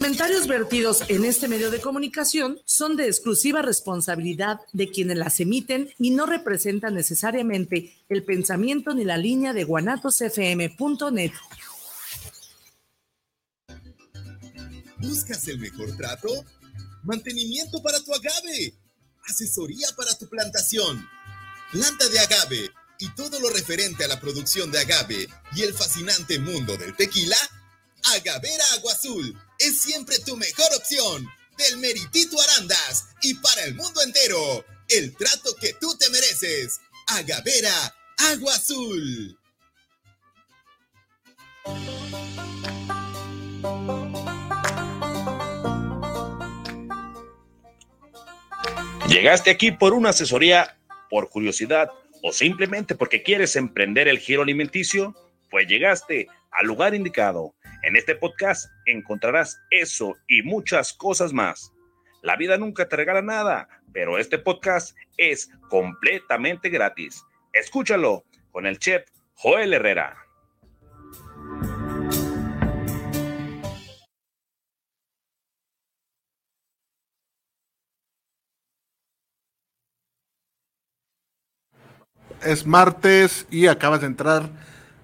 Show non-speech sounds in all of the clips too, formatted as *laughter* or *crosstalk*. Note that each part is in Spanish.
Comentarios vertidos en este medio de comunicación son de exclusiva responsabilidad de quienes las emiten y no representan necesariamente el pensamiento ni la línea de guanatosfm.net. ¿Buscas el mejor trato? Mantenimiento para tu agave. Asesoría para tu plantación. Planta de agave y todo lo referente a la producción de agave y el fascinante mundo del tequila. Agavera Agua Azul es siempre tu mejor opción. Del Meritito Arandas y para el mundo entero. El trato que tú te mereces. Agavera Agua Azul. Llegaste aquí por una asesoría, por curiosidad o simplemente porque quieres emprender el giro alimenticio, pues llegaste al lugar indicado. En este podcast encontrarás eso y muchas cosas más. La vida nunca te regala nada, pero este podcast es completamente gratis. Escúchalo con el chef Joel Herrera. Es martes y acabas de entrar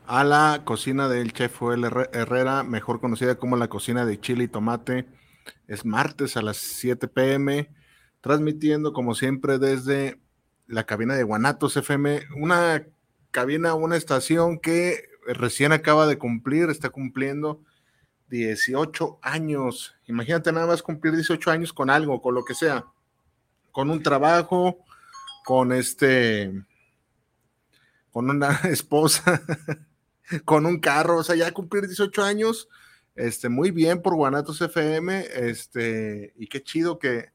a la cocina del chef Joel Herrera, mejor conocida como la cocina de chile y tomate. Es martes a las 7 pm, transmitiendo como siempre desde la cabina de Guanatos FM, una cabina, una estación que recién acaba de cumplir, está cumpliendo 18 años. Imagínate nada más cumplir 18 años con algo, con lo que sea, con un trabajo, con este, con una *laughs* esposa, con un carro, o sea, ya cumplir 18 años, este, muy bien por Guanatos FM, este, y qué chido que,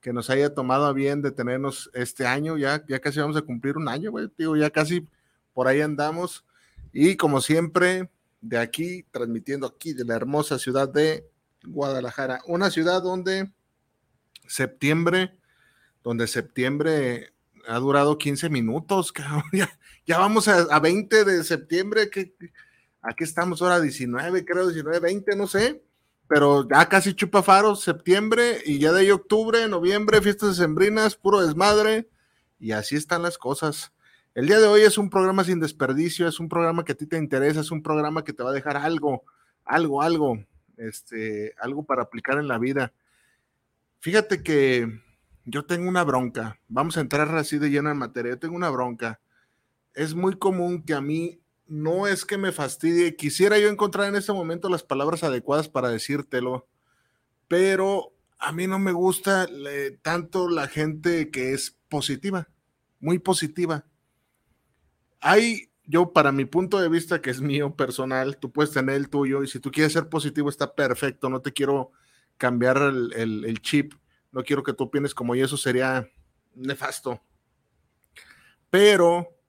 que nos haya tomado a bien de tenernos este año, ya, ya casi vamos a cumplir un año, güey, digo, ya casi por ahí andamos, y como siempre, de aquí, transmitiendo aquí de la hermosa ciudad de Guadalajara, una ciudad donde septiembre, donde septiembre ha durado 15 minutos, *laughs* cabrón, ya, ya vamos a, a 20 de septiembre, que aquí estamos ahora 19, creo, 19, 20, no sé, pero ya casi chupa faros, septiembre, y ya de ahí octubre, noviembre, fiestas sembrinas, puro desmadre, y así están las cosas. El día de hoy es un programa sin desperdicio, es un programa que a ti te interesa, es un programa que te va a dejar algo, algo, algo, este, algo para aplicar en la vida. Fíjate que yo tengo una bronca, vamos a entrar así de lleno en materia, yo tengo una bronca es muy común que a mí no es que me fastidie, quisiera yo encontrar en este momento las palabras adecuadas para decírtelo, pero a mí no me gusta tanto la gente que es positiva, muy positiva. Hay, yo para mi punto de vista, que es mío personal, tú puedes tener el tuyo y si tú quieres ser positivo está perfecto, no te quiero cambiar el, el chip, no quiero que tú opines como yo, eso sería nefasto. Pero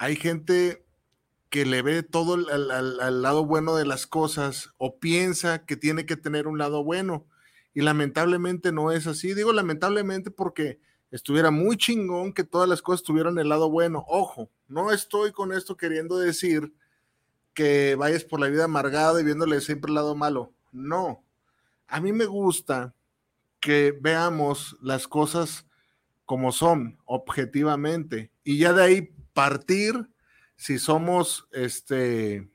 hay gente que le ve todo al, lado bueno de las cosas o piensa que tiene que tener un lado bueno. Y lamentablemente no es así. Digo lamentablemente porque estuviera muy chingón que todas las cosas tuvieran el lado bueno. Ojo, no estoy con esto queriendo decir que vayas por la vida amargada y viéndole siempre el lado malo. No. A mí me gusta que veamos las cosas como son, objetivamente. Y ya de ahí partir si somos este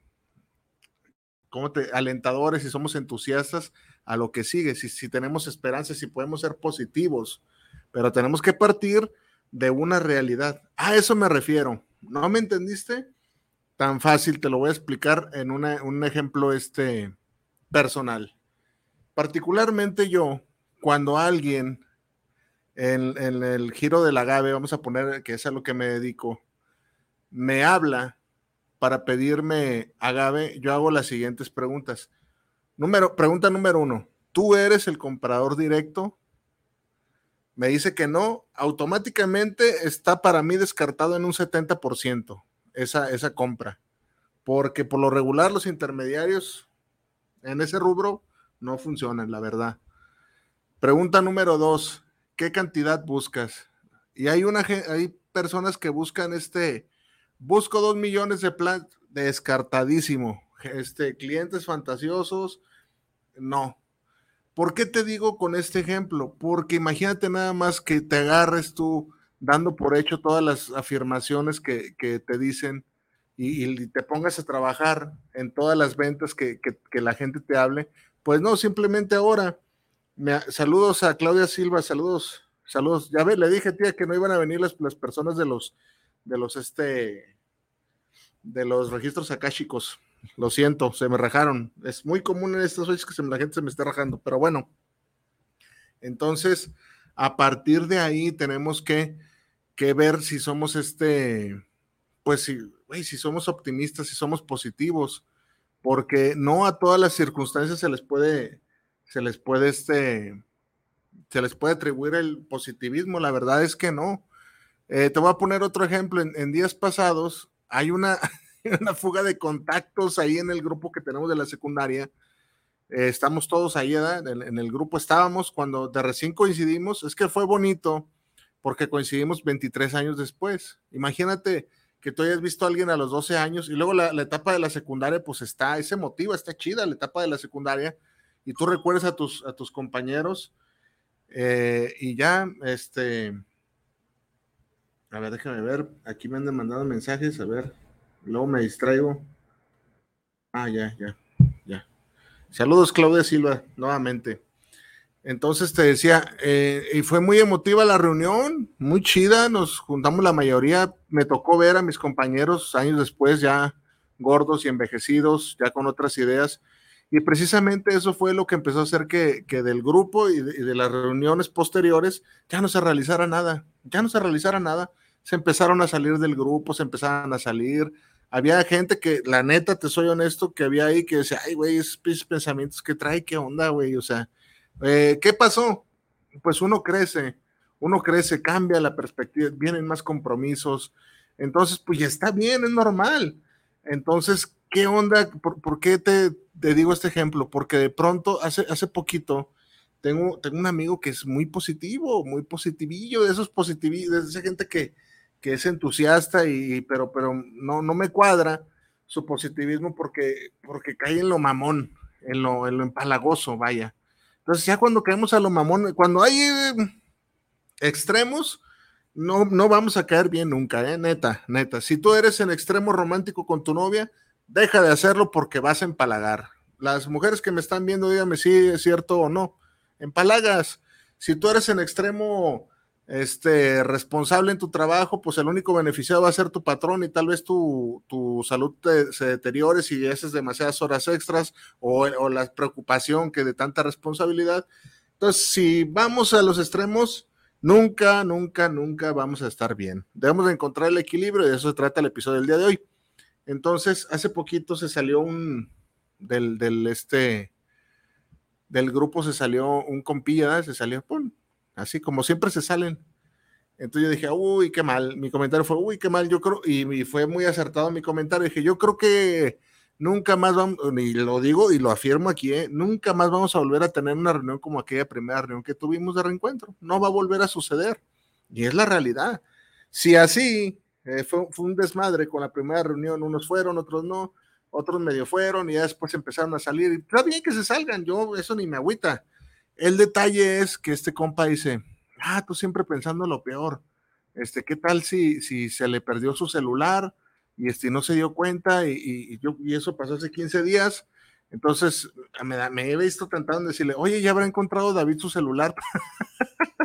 como te, alentadores, si somos entusiastas a lo que sigue, si, si tenemos esperanza, si podemos ser positivos, pero tenemos que partir de una realidad. A eso me refiero. ¿No me entendiste? Tan fácil, te lo voy a explicar en un ejemplo este, personal. Particularmente yo, cuando alguien en, en, el giro del agave, vamos a poner que es a lo que me dedico, me habla para pedirme agave, yo hago las siguientes preguntas. Número, pregunta número uno, ¿tú eres el comprador directo? Me dice que no, automáticamente está para mí descartado en un 70% esa, esa compra, porque por lo regular los intermediarios en ese rubro no funcionan, la verdad. Pregunta número dos, ¿qué cantidad buscas? Y hay, una, hay personas que buscan este, Busco dos millones de plan descartadísimo. Este, clientes fantasiosos, no. ¿Por qué te digo con este ejemplo? Porque imagínate nada más que te agarres tú dando por hecho todas las afirmaciones que, te dicen y, te pongas a trabajar en todas las ventas que, la gente te hable. Pues no, simplemente ahora. Saludos a Claudia Silva, saludos, saludos. Ya ve, le dije, tía, que no iban a venir las personas de los, de los, este, de los registros akáshicos. Lo siento, se me rajaron. Es muy común en estas fechas que la gente se me esté rajando, pero bueno. Entonces, a partir de ahí tenemos que, ver si somos este, pues si, si somos optimistas, si somos positivos, porque no a todas las circunstancias se les puede, se les puede este, se les puede atribuir el positivismo. La verdad es que no. Eh, te voy a poner otro ejemplo. en días pasados hay una, *laughs* una fuga de contactos ahí en el grupo que tenemos de la secundaria. Eh, estamos todos ahí, En, el grupo estábamos cuando de recién coincidimos. Es que fue bonito porque coincidimos 23 años después. Imagínate que tú hayas visto a alguien a los 12 años y luego la, etapa de la secundaria, pues está, ese motivo, está chida la etapa de la secundaria y tú recuerdas a tus, a tus compañeros eh, y ya, este, a ver, déjame ver, aquí me han mandado mensajes, a ver. Luego me distraigo. Ah, ya, ya, ya. Saludos, Claudia Silva, nuevamente. Entonces te decía, eh, y fue muy emotiva la reunión, muy chida, nos juntamos la mayoría, me tocó ver a mis compañeros años después ya gordos y envejecidos, ya con otras ideas, y precisamente eso fue lo que empezó a hacer que, del grupo y de, y de, las reuniones posteriores ya no se realizara nada, ya no se realizara nada, se empezaron a salir del grupo, se empezaron a salir, había gente que, la neta, te soy honesto, que había ahí que decía, ay, güey, esos pensamientos que trae, ¿qué onda, güey? O sea, eh, ¿qué pasó? Pues uno crece, uno crece, cambia la perspectiva, vienen más compromisos, entonces, pues ya está bien, es normal. Entonces, ¿qué onda? ¿Por, qué te, te, digo este ejemplo? Porque de pronto, hace, hace poquito, tengo, tengo un amigo que es muy positivo, muy positivillo, de esos positivillos, de esa gente que, que es entusiasta y, pero, pero no, no me cuadra su positivismo porque, porque cae en lo mamón, en lo, en lo empalagoso, vaya. Entonces ya cuando caemos a lo mamón, cuando hay eh, extremos, no, no vamos a caer bien nunca, ¿eh? neta, neta. Si tú eres en extremo romántico con tu novia, deja de hacerlo porque vas a empalagar. Las mujeres que me están viendo, díganme si es cierto o no. Empalagas. Si tú eres en extremo este, responsable en tu trabajo, pues el único beneficiado va a ser tu patrón y tal vez tu, salud se deteriore si haces demasiadas horas extras o, la preocupación que de tanta responsabilidad. Entonces, si vamos a los extremos, nunca, nunca, nunca vamos a estar bien. Debemos de encontrar el equilibrio y de eso se trata el episodio del día de hoy. Entonces, hace poquito se salió un del, del este del grupo se salió un compilla, se salió, pum, así como siempre se salen. Entonces yo dije, uy, qué mal. Mi comentario fue, uy, qué mal. Yo creo, y, fue muy acertado mi comentario. Dije, yo creo que nunca más vamos, y lo digo y lo afirmo aquí, ¿eh? nunca más vamos a volver a tener una reunión como aquella primera reunión que tuvimos de reencuentro. No va a volver a suceder. Y es la realidad. Si así eh, fue, fue, un desmadre con la primera reunión, unos fueron, otros no, otros medio fueron y ya después empezaron a salir. Y está bien que se salgan, yo eso ni me agüita el detalle es que este compa dice, ah, tú siempre pensando lo peor. Este, ¿qué tal si, si se le perdió su celular y este no se dio cuenta y, yo, y eso pasó hace 15 días? Entonces me, me he visto tentado en decirle, oye, ya habrá encontrado David su celular. *laughs*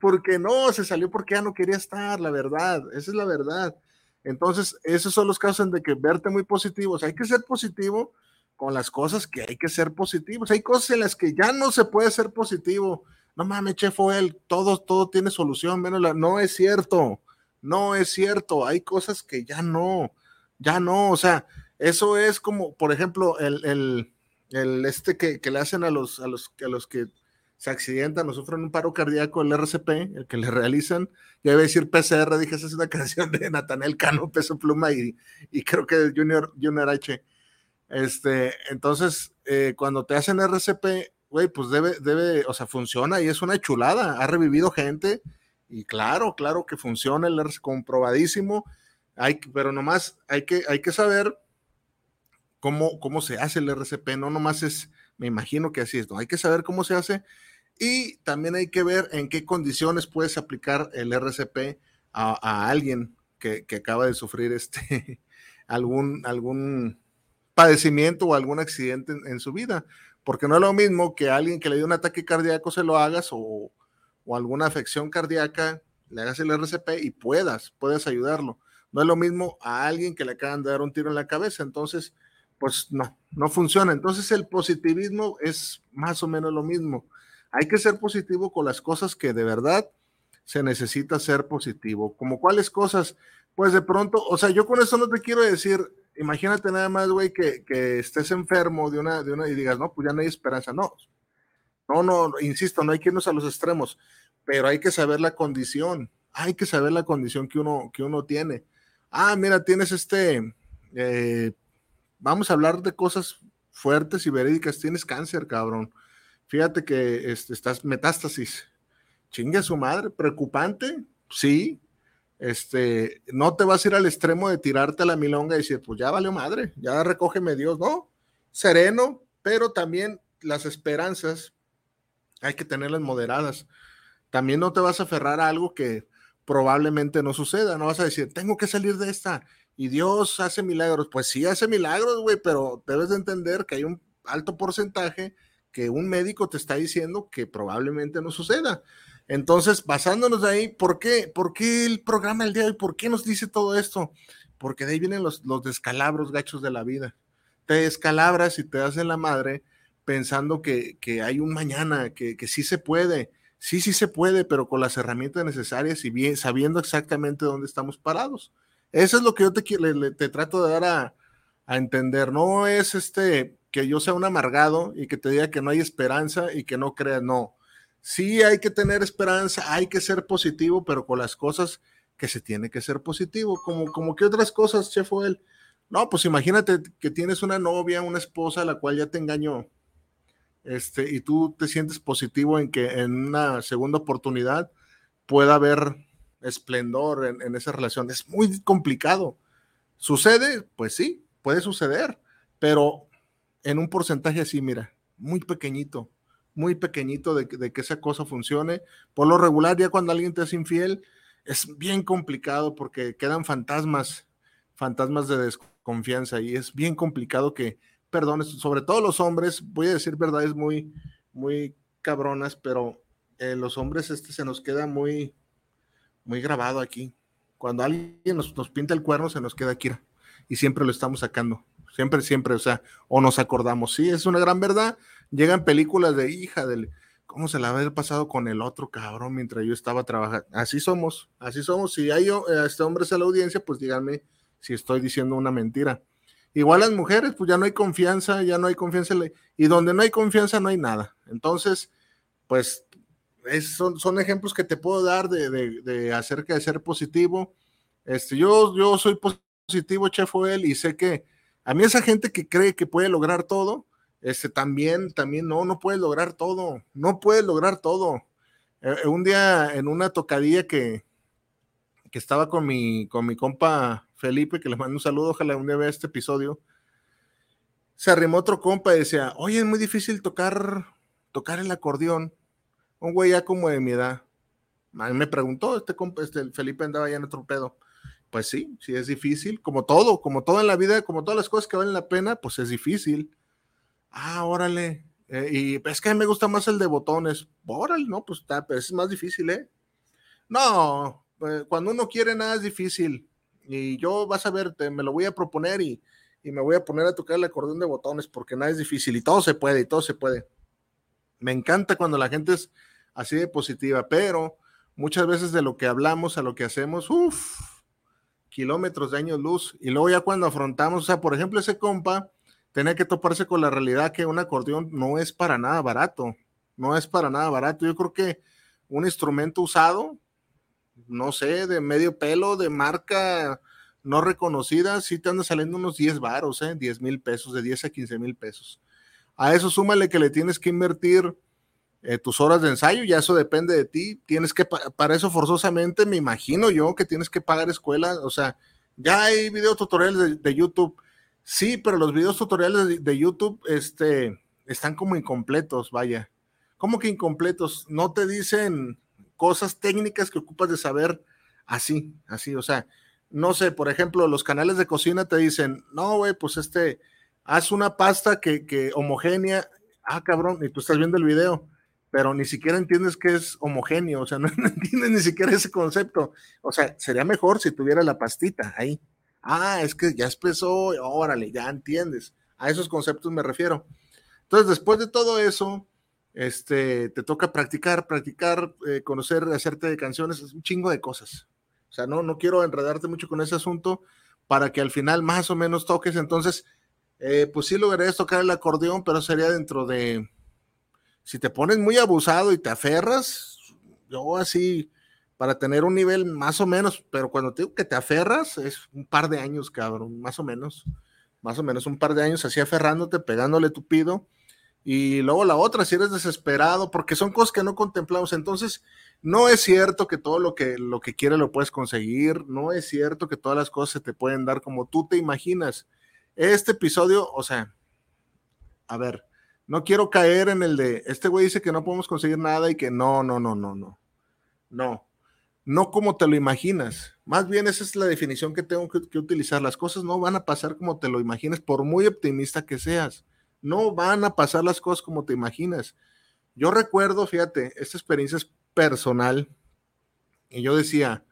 porque no, se salió porque ya no quería estar, la verdad, esa es la verdad. Entonces, esos son los casos en de que verte muy positivo, hay que ser positivo, con las cosas que hay que ser positivos. Hay cosas en las que ya no se puede ser positivo. No mames, Chef él, todo, todo tiene solución, menos la. No es cierto, no es cierto. Hay cosas que ya no, ya no. O sea, eso es como, por ejemplo, el, el, el este que, que, le hacen a los, a los, a los que se accidentan o sufren un paro cardíaco, el RCP, el que le realizan, ya iba a decir PCR, dije, esa es una *laughs* canción de Natanel Cano, Peso Pluma y, y creo que Junior, Junior H. Este, entonces, eh, cuando te hacen RCP, güey, pues debe, debe, o sea, funciona y es una chulada. Ha revivido gente y claro, claro que funciona el RCP, comprobadísimo. Hay, pero nomás hay que, hay que saber cómo, cómo se hace el RCP, no nomás es Me imagino que así es, ¿no? Hay que saber cómo se hace y también hay que ver en qué condiciones puedes aplicar el RCP a, alguien que, acaba de sufrir este *laughs* algún, algún padecimiento o algún accidente en, su vida. Porque no es lo mismo que alguien que le dio un ataque cardíaco se lo hagas o, o alguna afección cardíaca, le hagas el RCP y puedas, puedes ayudarlo. No es lo mismo a alguien que le acaban de dar un tiro en la cabeza. Entonces, pues no, no funciona. Entonces el positivismo es más o menos lo mismo. Hay que ser positivo con las cosas que de verdad se necesita ser positivo. ¿Como cuáles cosas? Pues de pronto, o sea, yo con eso no te quiero decir, imagínate nada más, güey, que, estés enfermo de una, de una y digas, no, pues ya no hay esperanza. No, no, no, insisto, no hay que irnos a los extremos, pero hay que saber la condición, hay que saber la condición que uno, que uno tiene. Ah, mira, tienes este, eh, vamos a hablar de cosas fuertes y verídicas, tienes cáncer, cabrón Fíjate que este, estás metástasis. Chingue a su madre, preocupante, sí. Este, no te vas a ir al extremo de tirarte a la milonga y decir, pues ya valió madre, ya recógeme Dios, no. Sereno, pero también las esperanzas hay que tenerlas moderadas. También no te vas a aferrar a algo que probablemente no suceda, no vas a decir, tengo que salir de esta y Dios hace milagros. Pues sí hace milagros, güey, pero debes de entender que hay un alto porcentaje que un médico te está diciendo que probablemente no suceda. Entonces, basándonos ahí, ¿por qué, ¿por qué el programa del día de hoy? ¿Por qué nos dice todo esto? Porque de ahí vienen los, los descalabros gachos de la vida. Te descalabras y te das en la madre pensando que, hay un mañana, que, sí se puede. Sí, sí se puede, pero con las herramientas necesarias y bien, sabiendo exactamente dónde estamos parados. Eso es lo que yo te, te trato de dar a, a entender. No es este que yo sea un amargado y que te diga que no hay esperanza y que no creas, no. Sí hay que tener esperanza, hay que ser positivo, pero con las cosas que se tiene que ser positivo, como, como que otras cosas, chef él. No, pues imagínate que tienes una novia, una esposa, la cual ya te engañó, este, y tú te sientes positivo en que en una segunda oportunidad pueda haber esplendor en, en esa relación. Es muy complicado. ¿Sucede? Pues sí, puede suceder, pero en un porcentaje así, mira, muy pequeñito, muy pequeñito de, que esa cosa funcione. Por lo regular, ya cuando alguien te es infiel, es bien complicado porque quedan fantasmas, fantasmas de desconfianza y es bien complicado que perdones, sobre todo los hombres, voy a decir verdades muy, muy cabronas, pero eh, los hombres este se nos queda muy, muy grabado aquí. Cuando alguien nos, nos pinta el cuerno, se nos queda aquí y siempre lo estamos sacando. Siempre, siempre, o sea, o nos acordamos. Sí, es una gran verdad. Llegan películas de hija del cómo se la había pasado con el otro cabrón mientras yo estaba trabajando. Así somos, así somos. Si hay este hombre a la audiencia, pues díganme si estoy diciendo una mentira. Igual las mujeres, pues ya no hay confianza, ya no hay confianza. Y donde no hay confianza, no hay nada. Entonces, pues son, son, ejemplos que te puedo dar de, de, de, acerca de ser positivo. Este, yo, yo soy positivo, Chef Oel, y sé que a mí esa gente que cree que puede lograr todo, este, también, también no, no puede lograr todo, no puede lograr todo. Eh, eh, un día en una tocadilla que, que estaba con mi, con mi compa Felipe, que le mando un saludo, ojalá un día vea este episodio, se arrimó otro compa y decía, oye, es muy difícil tocar, tocar el acordeón. Un güey ya como de mi edad. A mí me preguntó, este compa, este Felipe andaba ya en otro pedo. Pues sí, sí es difícil, como todo, como todo en la vida, como todas las cosas que valen la pena, pues es difícil. Ah, órale. Eh, y es que a mí me gusta más el de botones. Órale, no, pues está, pero es más difícil, ¿eh? No, eh, cuando uno quiere nada es difícil. Y yo, vas a ver, te, me lo voy a proponer y, y me voy a poner a tocar el acordeón de botones porque nada es difícil y todo se puede y todo se puede. Me encanta cuando la gente es así de positiva, pero muchas veces de lo que hablamos a lo que hacemos, uff, kilómetros de años luz. Y luego ya cuando afrontamos, o sea, por ejemplo, ese compa tenía que toparse con la realidad que un acordeón no es para nada barato, no es para nada barato. Yo creo que un instrumento usado, no sé, de medio pelo, de marca no reconocida, sí te anda saliendo unos 10 varos, ¿eh? 10 mil pesos, de 10 a 15 mil pesos. A eso súmale que le tienes que invertir eh, tus horas de ensayo, ya eso depende de ti. Tienes que, para eso forzosamente, me imagino yo que tienes que pagar escuela. O sea, ya hay videotutoriales de, de YouTube. Sí, pero los videos tutoriales de, YouTube, este, están como incompletos, vaya. ¿Cómo que incompletos? No te dicen cosas técnicas que ocupas de saber así, así, o sea, no sé, por ejemplo, los canales de cocina te dicen, no, güey, pues este, haz una pasta que, que homogénea, ah, cabrón, y tú estás viendo el video, pero ni siquiera entiendes que es homogéneo, o sea, *laughs* no, entiendes ni siquiera ese concepto. O sea, sería mejor si tuviera la pastita ahí. Ah, es que ya espesó, órale, ya entiendes. A esos conceptos me refiero. Entonces, después de todo eso, este, te toca practicar, practicar, eh, conocer, hacerte de canciones, es un chingo de cosas. O sea, no, no quiero enredarte mucho con ese asunto para que al final más o menos toques. Entonces, eh, pues sí lograrías tocar el acordeón, pero sería dentro de, si te pones muy abusado y te aferras, yo así, para tener un nivel más o menos, pero cuando te digo que te aferras, es un par de años, cabrón, más o menos, más o menos un par de años así aferrándote, pegándole tupido. Y luego la otra, si eres desesperado, porque son cosas que no contemplamos. Entonces, no es cierto que todo lo que, lo que quieres lo puedes conseguir, no es cierto que todas las cosas se te pueden dar como tú te imaginas. Este episodio, o sea, a ver, no quiero caer en el de, este güey dice que no podemos conseguir nada y que no, no, no, no, no. No, no como te lo imaginas. Más bien esa es la definición que tengo que, utilizar. Las cosas no van a pasar como te lo imaginas, por muy optimista que seas. No van a pasar las cosas como te imaginas. Yo recuerdo, fíjate, esta experiencia es personal. Y yo decía,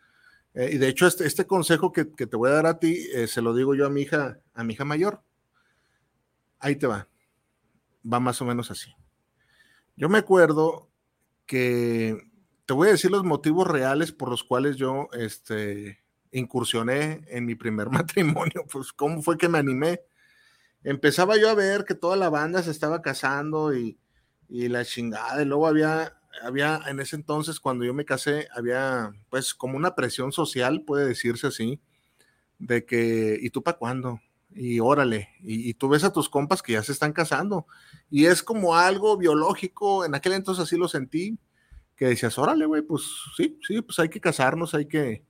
eh, y de hecho, este, este consejo que, te voy a dar a ti, eh, se lo digo yo a mi hija, a mi hija mayor. Ahí te va. Va más o menos así. Yo me acuerdo que te voy a decir los motivos reales por los cuales yo este, incursioné en mi primer *laughs* matrimonio. Pues, ¿cómo fue que me animé? Empezaba yo a ver que toda la banda se estaba casando y, y la chingada, y luego había había en ese entonces, cuando yo me casé, había pues como una presión social, puede decirse así, de que, ¿y tú para cuándo? Y órale, y, tú ves a tus compas que ya se están casando, y es como algo biológico, en aquel entonces así lo sentí, que decías, órale, güey, pues sí, sí, pues hay que casarnos, hay que,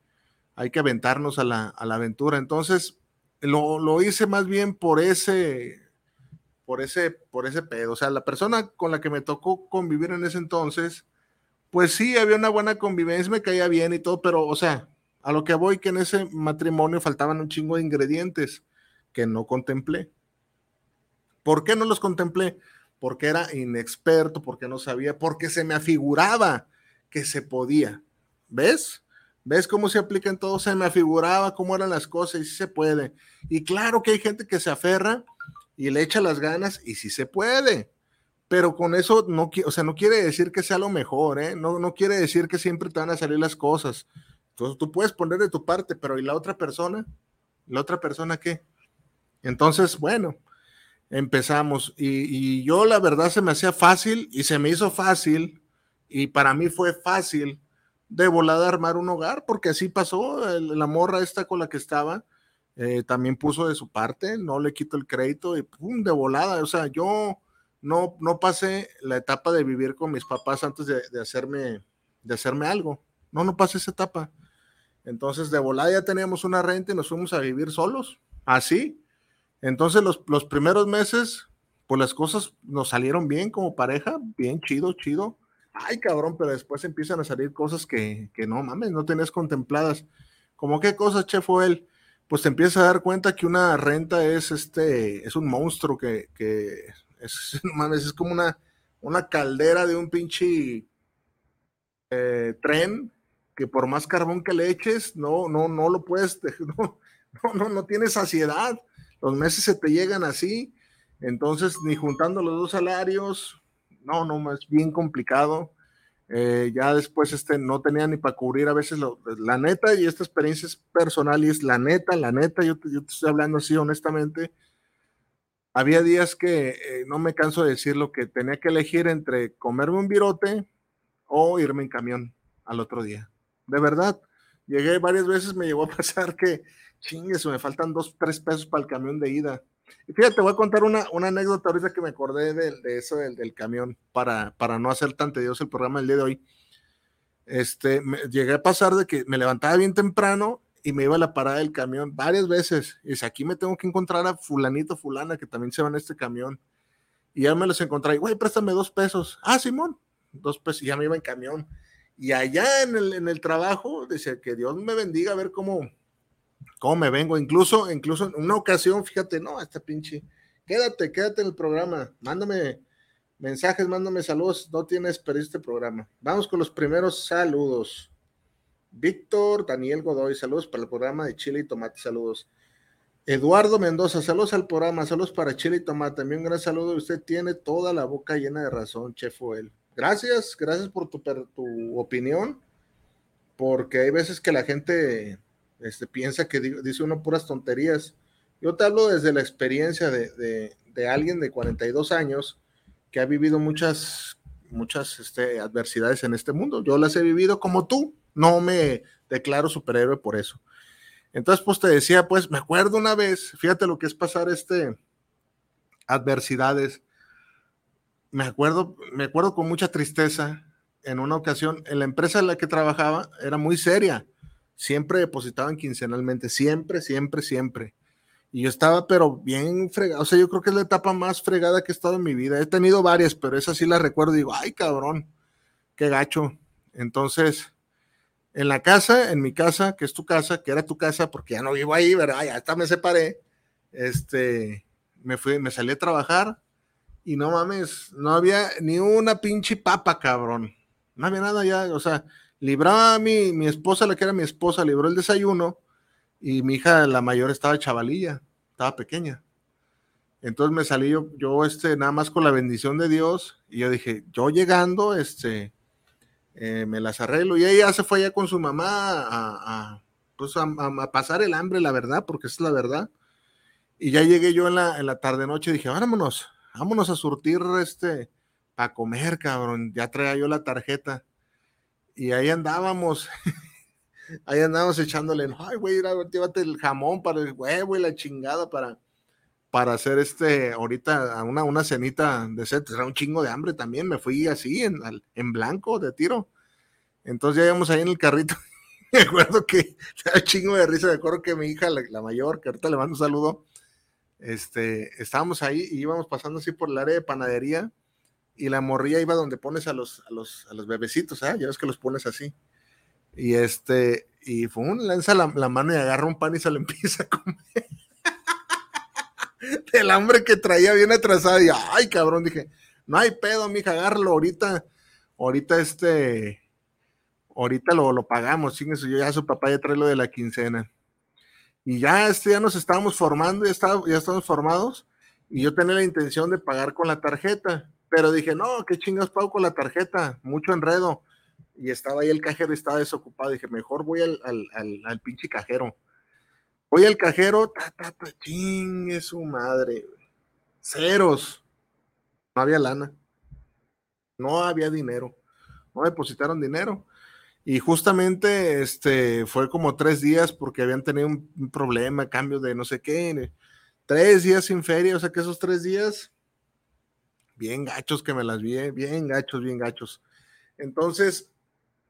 hay que aventarnos a la, a la aventura. Entonces, lo, lo hice más bien por ese, por ese, por ese pedo. O sea, la persona con la que me tocó convivir en ese entonces, pues sí, había una buena convivencia, me caía bien y todo, pero, o sea, a lo que voy que en ese matrimonio faltaban un chingo de ingredientes que no contemplé. ¿Por qué no los contemplé? Porque era inexperto, porque no sabía, porque se me afiguraba que se podía. ¿Ves? ¿Ves cómo se aplica en todo? Se me afiguraba cómo eran las cosas y sí se puede. Y claro que hay gente que se aferra y le echa las ganas y si se puede. Pero con eso no, o sea, no quiere decir que sea lo mejor, ¿eh? No, no quiere decir que siempre te van a salir las cosas. Entonces tú puedes poner de tu parte, pero ¿y la otra persona? ¿La otra persona qué? Entonces, bueno, empezamos. Y, yo la verdad se me hacía fácil y se me hizo fácil y para mí fue fácil de volada armar un hogar, porque así pasó, la morra esta con la que estaba, eh, también puso de su parte, no le quito el crédito y pum, de volada. O sea, yo no, no pasé la etapa de vivir con mis papás antes de, hacerme, de hacerme algo. No, no pasé esa etapa. Entonces, de volada ya teníamos una renta y nos fuimos a vivir solos, así. Entonces, los, los primeros meses, pues las cosas nos salieron bien como pareja, bien chido, chido. Ay, cabrón, pero después empiezan a salir cosas que, que no mames, no tenías contempladas. ¿Cómo qué cosas, chef, fue él? pues te empiezas a dar cuenta que una renta es este, es un monstruo que, es, *laughs* es como una, una caldera de un pinche eh, tren que por más carbón que le eches, no, no, no lo puedes, *laughs* no, no, no, no tienes saciedad. Los meses se te llegan así, entonces ni juntando los dos salarios, no, no, es bien complicado. Eh, ya después este, no tenía ni para cubrir a veces la neta, y esta experiencia es personal y es la neta, la neta, yo te, estoy hablando así honestamente. Había días que eh, no me canso de decirlo, que tenía que elegir entre comerme un virote o irme en camión al otro día. De verdad, llegué varias veces, me llegó a pasar que, chingues, me faltan dos, tres pesos para el camión de ida y fíjate, voy a contar una, una anécdota ahorita que me acordé de, eso del, del, camión para, para no hacer tan tedioso el programa del día de hoy. Este, llegué a pasar de que me levantaba bien temprano y me iba a la parada del camión varias veces. Y dice, aquí me tengo que encontrar a fulanito, fulana, que también se va en este camión. Y ya me los encontré, güey, préstame dos pesos. Ah, Simón, dos pesos, y ya me iba en camión. Y allá en el, en el trabajo, decía que Dios me bendiga a ver cómo, cómo me vengo. Incluso, incluso en una ocasión, fíjate, no, esta pinche, quédate, quédate en el programa, mándame mensajes, mándame saludos, no tienes pero este programa. Vamos con los primeros saludos. Víctor Daniel Godoy, saludos para el programa de Chile y Tomate, saludos. Eduardo Mendoza, saludos al programa, saludos para Chile y Tomate, también un gran saludo. Usted tiene toda la boca llena de razón, Chef Joel. Gracias, gracias por tu, tu opinión, porque hay veces que la gente este, piensa que dice uno puras tonterías. Yo te hablo desde la experiencia de, de, alguien de 42 años que ha vivido muchas, muchas este, adversidades en este mundo. Yo las he vivido como tú, no me declaro superhéroe por eso. Entonces, pues te decía, pues me acuerdo una vez, fíjate lo que es pasar este adversidades me acuerdo, me acuerdo con mucha tristeza en una ocasión, en la empresa en la que trabajaba era muy seria, siempre depositaban quincenalmente, siempre, siempre, siempre. Y yo estaba, pero bien fregado, o sea, yo creo que es la etapa más fregada que he estado en mi vida. He tenido varias, pero esa sí la recuerdo, digo, ay, cabrón, qué gacho. Entonces, en la casa, en mi casa, que es tu casa, que era tu casa, porque ya no vivo ahí, ¿verdad? Ya hasta me separé. Este, me fui, me salí a trabajar, y no mames, no había ni una pinche papa, cabrón. No había nada ya, o sea, libraba a mi, mi esposa, la que era mi esposa, libró el desayuno y mi hija, la mayor, estaba chavalilla, estaba pequeña. Entonces me salí yo, yo este, nada más con la bendición de Dios y yo dije, yo llegando, este, eh, me las arreglo y ella se fue allá con su mamá a, pues a, pasar el hambre, la verdad, porque es la verdad. Y ya llegué yo en la, en la tarde noche y dije, vámonos vámonos a surtir este para comer, cabrón. Ya traía yo la tarjeta. Y ahí andábamos. *laughs* ahí andábamos echándole, ay, güey, llévate el jamón para el huevo y la chingada para, para hacer este, ahorita una, una cenita de set. Era un chingo de hambre también. Me fui así en, en blanco de tiro. Entonces ya íbamos ahí en el carrito. *laughs* me acuerdo que *laughs* era chingo de risa. Me acuerdo que mi hija, la, la mayor, que ahorita le mando un saludo, este, estábamos ahí y íbamos pasando así por el área de panadería y la morría iba donde pones a los, a los, a los bebecitos, ¿ah? Ya ves que los pones así. Y este, y fue un lanza la, mano y agarra un pan y se lo *laughs* empieza a comer. Del hambre que traía bien atrasada y ay, cabrón, dije, no hay pedo, mija, agárralo ahorita, ahorita este, ahorita lo, lo pagamos, sin eso, yo ya su papá ya trae lo de la quincena y ya, este, ya nos estábamos formando, ya, ya estamos formados, y yo tenía la intención de pagar con la tarjeta, pero dije, no, qué chingas pago con la tarjeta, mucho enredo. Y estaba ahí el cajero y estaba desocupado. Dije, mejor voy al, al, pinche cajero. Voy al cajero, ta, ta, ta, chingue su madre. Ceros. No había lana. No había dinero. No depositaron dinero. Y justamente este, fue como tres días porque habían tenido un, problema, cambio de no sé qué. Tres días sin feria, o sea que esos tres días, bien gachos que me las vi, eh, bien gachos, bien gachos. Entonces,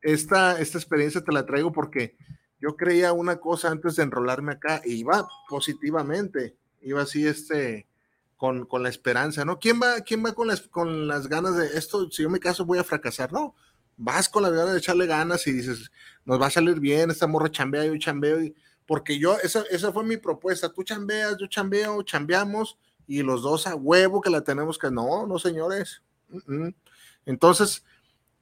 esta, esta experiencia te la traigo porque yo creía una cosa antes de enrolarme acá y iba positivamente, iba así este, con, con la esperanza, ¿no? ¿Quién va, quién va con, las, con las ganas de esto? Si yo me caso voy a fracasar, ¿no? vas con la idea de echarle ganas y dices, nos va a salir bien, esta morra chambea, yo chambeo, y, porque yo, esa, esa fue mi propuesta, tú chambeas, yo chambeo, chambeamos, y los dos a huevo que la tenemos que, no, no señores. Entonces,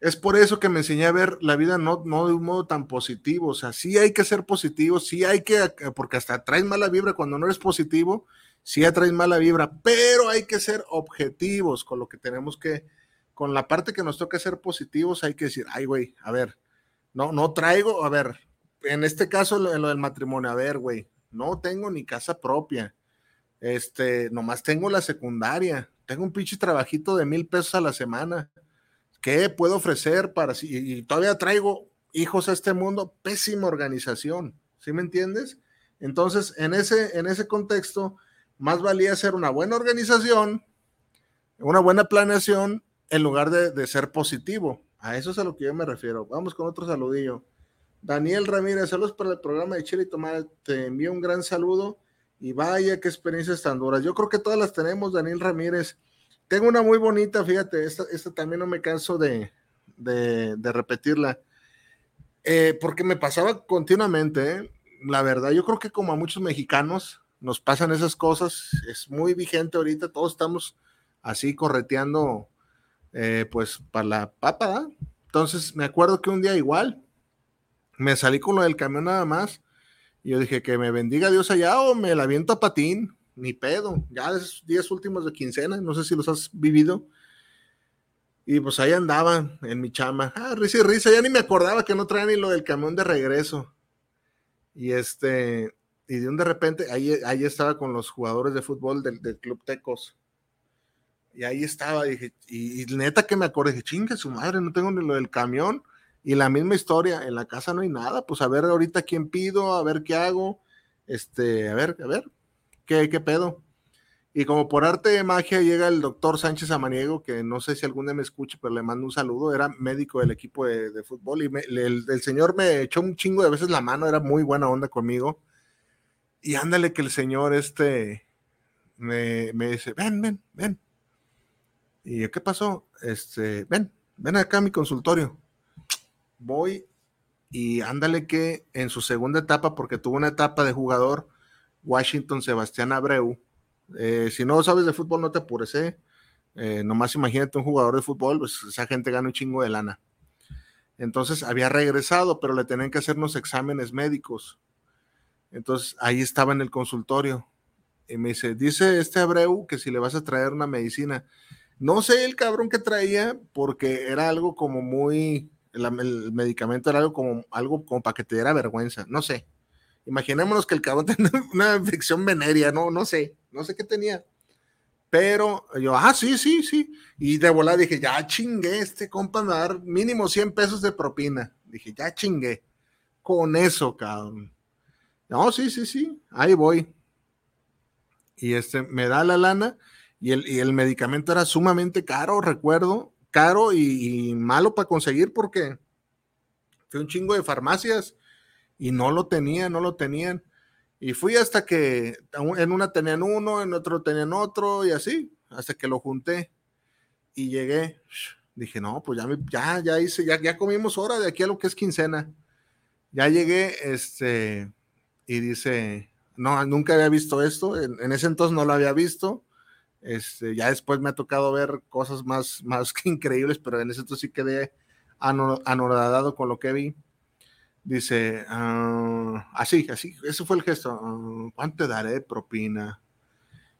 es por eso que me enseñé a ver la vida no, no de un modo tan positivo, o sea, sí hay que ser positivo, sí hay que, porque hasta traes mala vibra cuando no eres positivo, sí traes mala vibra, pero hay que ser objetivos con lo que tenemos que, con la parte que nos toca ser positivos, hay que decir, ay, güey, a ver, no, no traigo, a ver, en este caso, en lo del matrimonio, a ver, güey, no tengo ni casa propia, este, nomás tengo la secundaria, tengo un pinche trabajito de mil pesos a la semana, ¿qué puedo ofrecer para si, y todavía traigo hijos a este mundo? Pésima organización, ¿sí me entiendes? Entonces, en ese, en ese contexto, más valía ser una buena organización, una buena planeación en lugar de, ser positivo. A eso es a lo que yo me refiero. Vamos con otro saludillo. Daniel Ramírez, saludos para el programa de Chile y Tomate. Te envío un gran saludo y vaya qué experiencias tan duras. Yo creo que todas las tenemos, Daniel Ramírez. tengo una muy bonita, fíjate, esta, también no me canso de, repetirla, eh, porque me pasaba continuamente, ¿eh? la verdad, yo creo que como a muchos mexicanos nos pasan esas cosas, es muy vigente ahorita, todos estamos así correteando, eh, pues, para la papa, entonces me acuerdo que un día igual, me salí con lo del camión nada más, y yo dije que me bendiga Dios allá o me la viento a patín, ni pedo, ya esos días últimos de quincena, no sé si los has vivido. Y pues ahí andaba en mi chama, ah, risa y risa, ya ni me acordaba que no traía ni lo del camión de regreso. Y este, y de un de repente, ahí, ahí estaba con los jugadores de fútbol del, Club Tecos. Y ahí estaba, dije, y, neta que me acordé, dije, chingue su madre, no tengo ni lo del camión. Y la misma historia, en la casa no hay nada, pues a ver ahorita quién pido, a ver qué hago, este, a ver, a ver, ¿qué, qué pedo? Y como por arte de magia llega el doctor Sánchez Amaniego, que no sé si algún día me escuche, pero le mando un saludo, era médico del equipo de, fútbol y el, señor me echó un chingo de veces la mano, era muy buena onda conmigo. Y ándale que el señor este me, me dice, ven, ven, ven. Y ¿qué pasó? Este, ven, ven acá a mi consultorio voy y ándale que en su segunda etapa, porque tuvo una etapa de jugador, Washington Sebastián Abreu. Eh, si no sabes de fútbol, no te apures, ¿eh? ¿eh? nomás imagínate un jugador de fútbol, pues esa gente gana un chingo de lana. Entonces había regresado, pero le tenían que hacer unos exámenes médicos. Entonces ahí estaba en el consultorio. Y me dice, dice este Abreu que si le vas a traer una medicina. No sé el cabrón que traía, porque era algo como muy el, medicamento era algo como, algo como para que te diera vergüenza, no sé. Imaginémonos que el cabrón *laughs* tenía una infección venérea, no, no sé, no sé qué tenía. Pero yo, ah, sí, sí, sí. Y de volada dije, ya chingué, este compa me va a dar mínimo 100 pesos de propina. Dije, ya chingué. Con eso, cabrón. No, sí, sí, sí, ahí voy. Y este, me da la lana y el, y el medicamento era sumamente caro, recuerdo caro y, malo para conseguir porque fue un chingo de farmacias y no lo tenían, no lo tenían. Y fui hasta que en una tenían uno, en otro tenían otro y así, hasta que lo junté y llegué. Dije, no, pues ya, ya, ya hice, ya, comimos hora de aquí a lo que es quincena. Ya llegué, este, y dice, no, nunca había visto esto, en ese entonces no lo había visto este, ya después me ha tocado ver cosas más, más que increíbles, pero en ese sí quedé anoradado con lo que vi. Dice, ah, así, así, eso fue el gesto. Uh, ¿Cuánto te daré propina?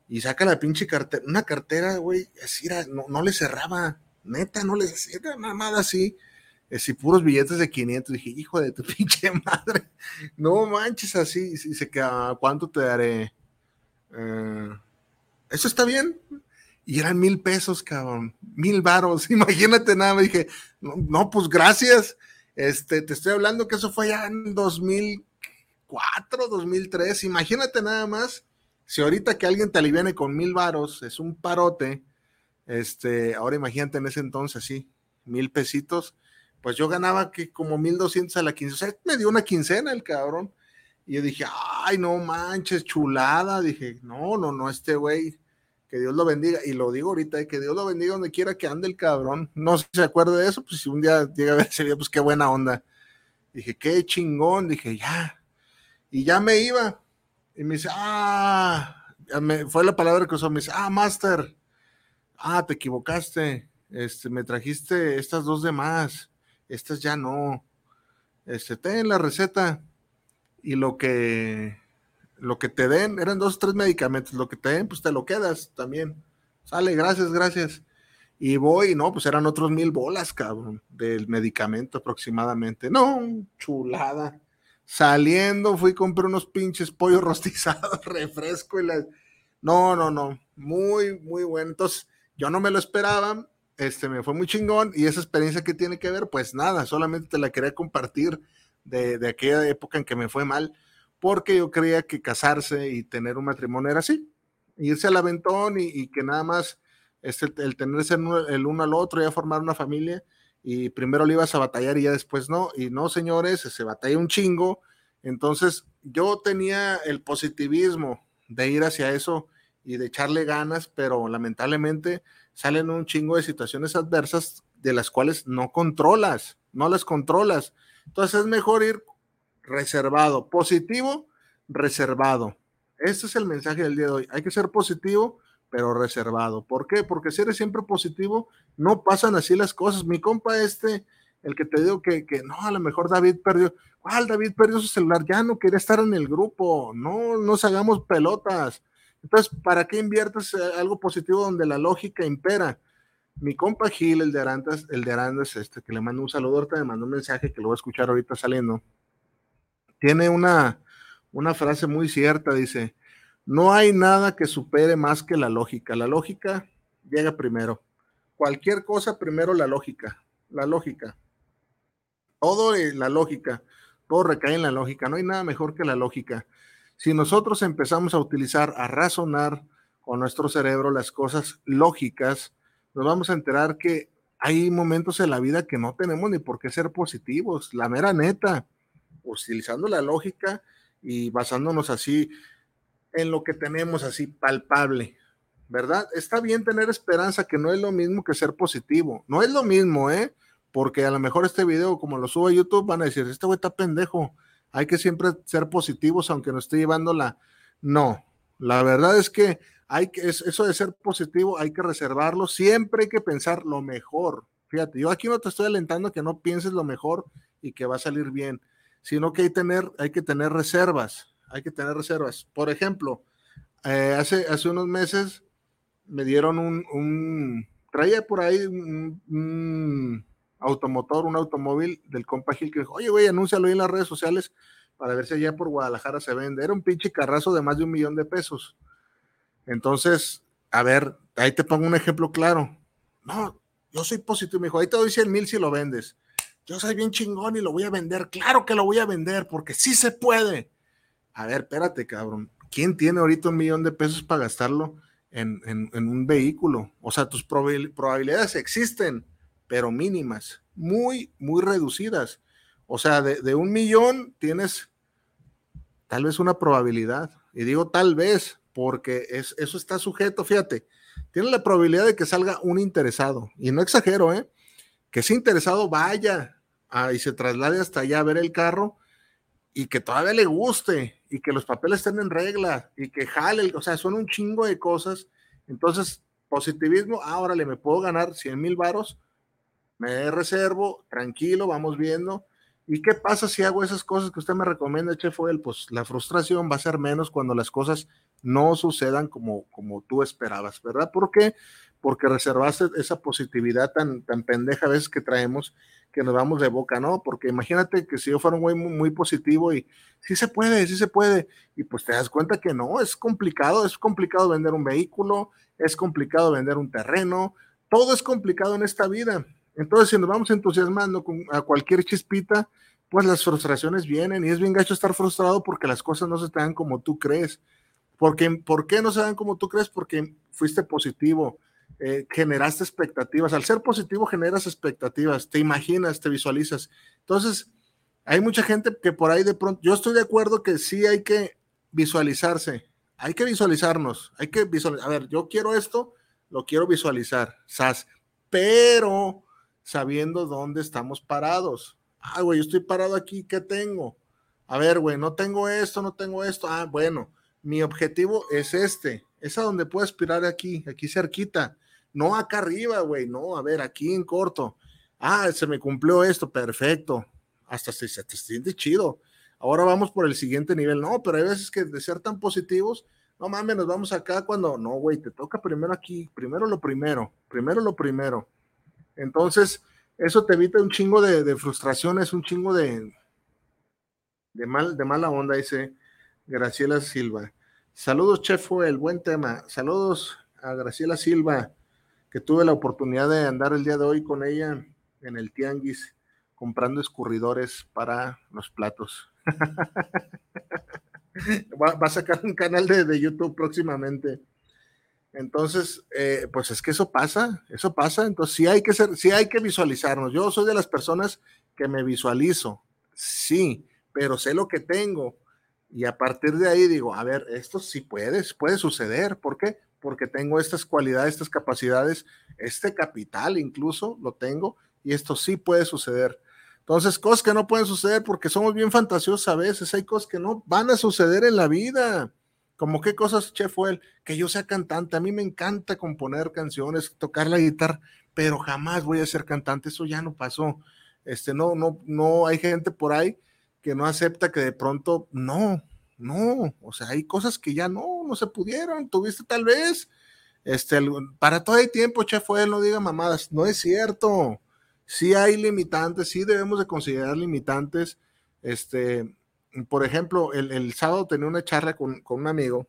Y saca la pinche cartera, una cartera, güey, así era, no, le cerraba, neta, no le cerraba más así. Así puros billetes de 500. Dije, hijo de tu *laughs* pinche madre, no manches así. Dice que, ¿cuánto te daré? Eh, eso está bien. Y eran mil pesos, cabrón, mil varos. *laughs* Imagínate nada, me dije, no, pues gracias. Este, te estoy hablando que eso fue ya en 2004, 2003. Imagínate nada más. Si ahorita que alguien te aliviane con mil varos es un parote, este, ahora imagínate en ese entonces, sí, mil pesitos, pues yo ganaba que como mil doscientos a la quincena. O sea, me dio una quincena el cabrón. Y yo dije, ay, no manches, chulada. Dije, no, no, no, este güey que Dios lo bendiga. Y lo digo ahorita, que Dios lo bendiga donde quiera que ande el cabrón. No se acuerde de eso, pues si un día llega a ver ese pues qué buena onda. Dije, qué chingón. Dije, ya. Y ya me iba. Y me dice, ah, me, fue la palabra que usó. Me dice, ah, Master. Ah, te equivocaste. Este, me trajiste estas dos de más. Estas ya no. Este, ten la receta. Y lo que lo que te den, eran dos o tres medicamentos, lo que te den, pues te lo quedas también. Sale, gracias, gracias. Y voy, no, pues eran otros mil bolas, cabrón, del medicamento aproximadamente. No, chulada. Saliendo, fui a comprar unos pinches pollos *laughs* rostizados, refresco y la... No, no, no, muy, muy bueno. Entonces, yo no me lo esperaba, este, me fue muy chingón y esa experiencia que tiene que ver, pues nada, solamente te la quería compartir de, de aquella época en que me fue mal porque yo creía que casarse y tener un matrimonio era así, irse al aventón y, que nada más este, el tenerse el uno al otro, ya formar una familia, y primero le ibas a batallar y ya después no, y no, señores, se batalla un chingo, entonces yo tenía el positivismo de ir hacia eso y de echarle ganas, pero lamentablemente salen un chingo de situaciones adversas de las cuales no controlas, no las controlas. Entonces es mejor ir reservado, positivo, reservado. Este es el mensaje del día de hoy. Hay que ser positivo, pero reservado. ¿Por qué? Porque si eres siempre positivo, no pasan así las cosas. Mi compa este, el que te digo que, que no, a lo mejor David perdió. ¿Cuál David perdió su celular? Ya no quería estar en el grupo. No nos hagamos pelotas. Entonces, ¿para qué inviertes eh, algo positivo donde la lógica impera? Mi compa Gil, el de Arandas, el de Arandas, este, que le mando un saludo, ahorita me mandó un mensaje que lo voy a escuchar ahorita saliendo. Tiene una, una frase muy cierta, dice, no hay nada que supere más que la lógica. La lógica llega primero. Cualquier cosa primero la lógica, la lógica. Todo es la lógica, todo recae en la lógica. No hay nada mejor que la lógica. Si nosotros empezamos a utilizar, a razonar con nuestro cerebro las cosas lógicas, nos vamos a enterar que hay momentos en la vida que no tenemos ni por qué ser positivos, la mera neta, utilizando la lógica y basándonos así en lo que tenemos así palpable, ¿verdad? Está bien tener esperanza, que no es lo mismo que ser positivo, no es lo mismo, ¿eh? Porque a lo mejor este video, como lo subo a YouTube, van a decir, este güey está pendejo, hay que siempre ser positivos aunque nos esté llevando la... No, la verdad es que hay que, eso de ser positivo hay que reservarlo, siempre hay que pensar lo mejor. Fíjate, yo aquí no te estoy alentando que no pienses lo mejor y que va a salir bien, sino que hay, tener, hay que tener reservas, hay que tener reservas. Por ejemplo, eh, hace, hace unos meses me dieron un, un traía por ahí un automotor, un automóvil del compa Gil que dijo, oye, güey, anúncialo ahí en las redes sociales para ver si allá por Guadalajara se vende. Era un pinche carrazo de más de un millón de pesos. Entonces, a ver, ahí te pongo un ejemplo claro. No, yo soy positivo. Me dijo, ahí te doy 100 mil si lo vendes. Yo soy bien chingón y lo voy a vender. Claro que lo voy a vender porque sí se puede. A ver, espérate, cabrón. ¿Quién tiene ahorita un millón de pesos para gastarlo en, en un vehículo? O sea, tus probabilidades existen pero mínimas, muy, muy reducidas. O sea, de, un millón tienes tal vez una probabilidad. Y digo tal vez, porque es, eso está sujeto, fíjate, tiene la probabilidad de que salga un interesado. Y no exagero, ¿eh? Que ese interesado vaya y se traslade hasta allá a ver el carro y que todavía le guste y que los papeles estén en regla y que jale, o sea, son un chingo de cosas. Entonces, positivismo, ahora le me puedo ganar 100 mil varos me reservo, tranquilo, vamos viendo. ¿Y qué pasa si hago esas cosas que usted me recomienda, Chef Oel? Pues la frustración va a ser menos cuando las cosas no sucedan como, como tú esperabas, ¿verdad? ¿Por qué? Porque reservaste esa positividad tan, tan pendeja a veces que traemos que nos vamos de boca, ¿no? Porque imagínate que si yo fuera un güey muy, muy, positivo y sí se puede, sí se puede, y pues te das cuenta que no, es complicado, es complicado vender un vehículo, es complicado vender un terreno, todo es complicado en esta vida. Entonces, si nos vamos entusiasmando con, a cualquier chispita, pues las frustraciones vienen y es bien gacho estar frustrado porque las cosas no se te dan como tú crees. Porque, ¿Por qué no se dan como tú crees? Porque fuiste positivo, eh, generaste expectativas. Al ser positivo generas expectativas, te imaginas, te visualizas. Entonces, hay mucha gente que por ahí de pronto, yo estoy de acuerdo que sí hay que visualizarse, hay que visualizarnos, hay que visualizar, a ver, yo quiero esto, lo quiero visualizar, SAS, pero sabiendo dónde estamos parados. Ah, güey, yo estoy parado aquí, ¿qué tengo? A ver, güey, no tengo esto, no tengo esto. Ah, bueno, mi objetivo es este. Es a donde puedo aspirar aquí, aquí cerquita. No acá arriba, güey, no, a ver, aquí en corto. Ah, se me cumplió esto, perfecto. Hasta se, se te siente chido. Ahora vamos por el siguiente nivel. No, pero hay veces que de ser tan positivos, no mames, nos vamos acá cuando, no, güey, te toca primero aquí, primero lo primero, primero lo primero. Entonces, eso te evita un chingo de, frustraciones, un chingo de, mal, de mala onda, dice Graciela Silva. Saludos, Chef, fue el buen tema. Saludos a Graciela Silva, que tuve la oportunidad de andar el día de hoy con ella en el Tianguis comprando escurridores para los platos. *laughs* va, a sacar un canal de YouTube próximamente. Entonces, eh, pues es que eso pasa, eso pasa. Entonces, sí hay que ser, sí hay que visualizarnos. Yo soy de las personas que me visualizo, sí, pero sé lo que tengo Y a partir de ahí digo, a ver, esto sí puede, puede suceder. ¿Por qué? Porque tengo estas cualidades, estas capacidades, este capital incluso lo tengo y esto sí puede suceder. Entonces, cosas que no pueden suceder porque somos bien fantasiosos a veces, hay cosas que no van a suceder en la vida. Como qué cosas, Chef el que yo sea cantante. A mí me encanta componer canciones, tocar la guitarra, pero jamás voy a ser cantante. Eso ya no pasó. Este, no, no, no hay gente por ahí que no acepta que de pronto, no, no, o sea, hay cosas que ya no, no se pudieron, tuviste tal vez, este, para todo el tiempo, Chef él no diga mamadas, no es cierto, sí hay limitantes, sí debemos de considerar limitantes, este, por ejemplo, el, sábado tenía una charla con, con un amigo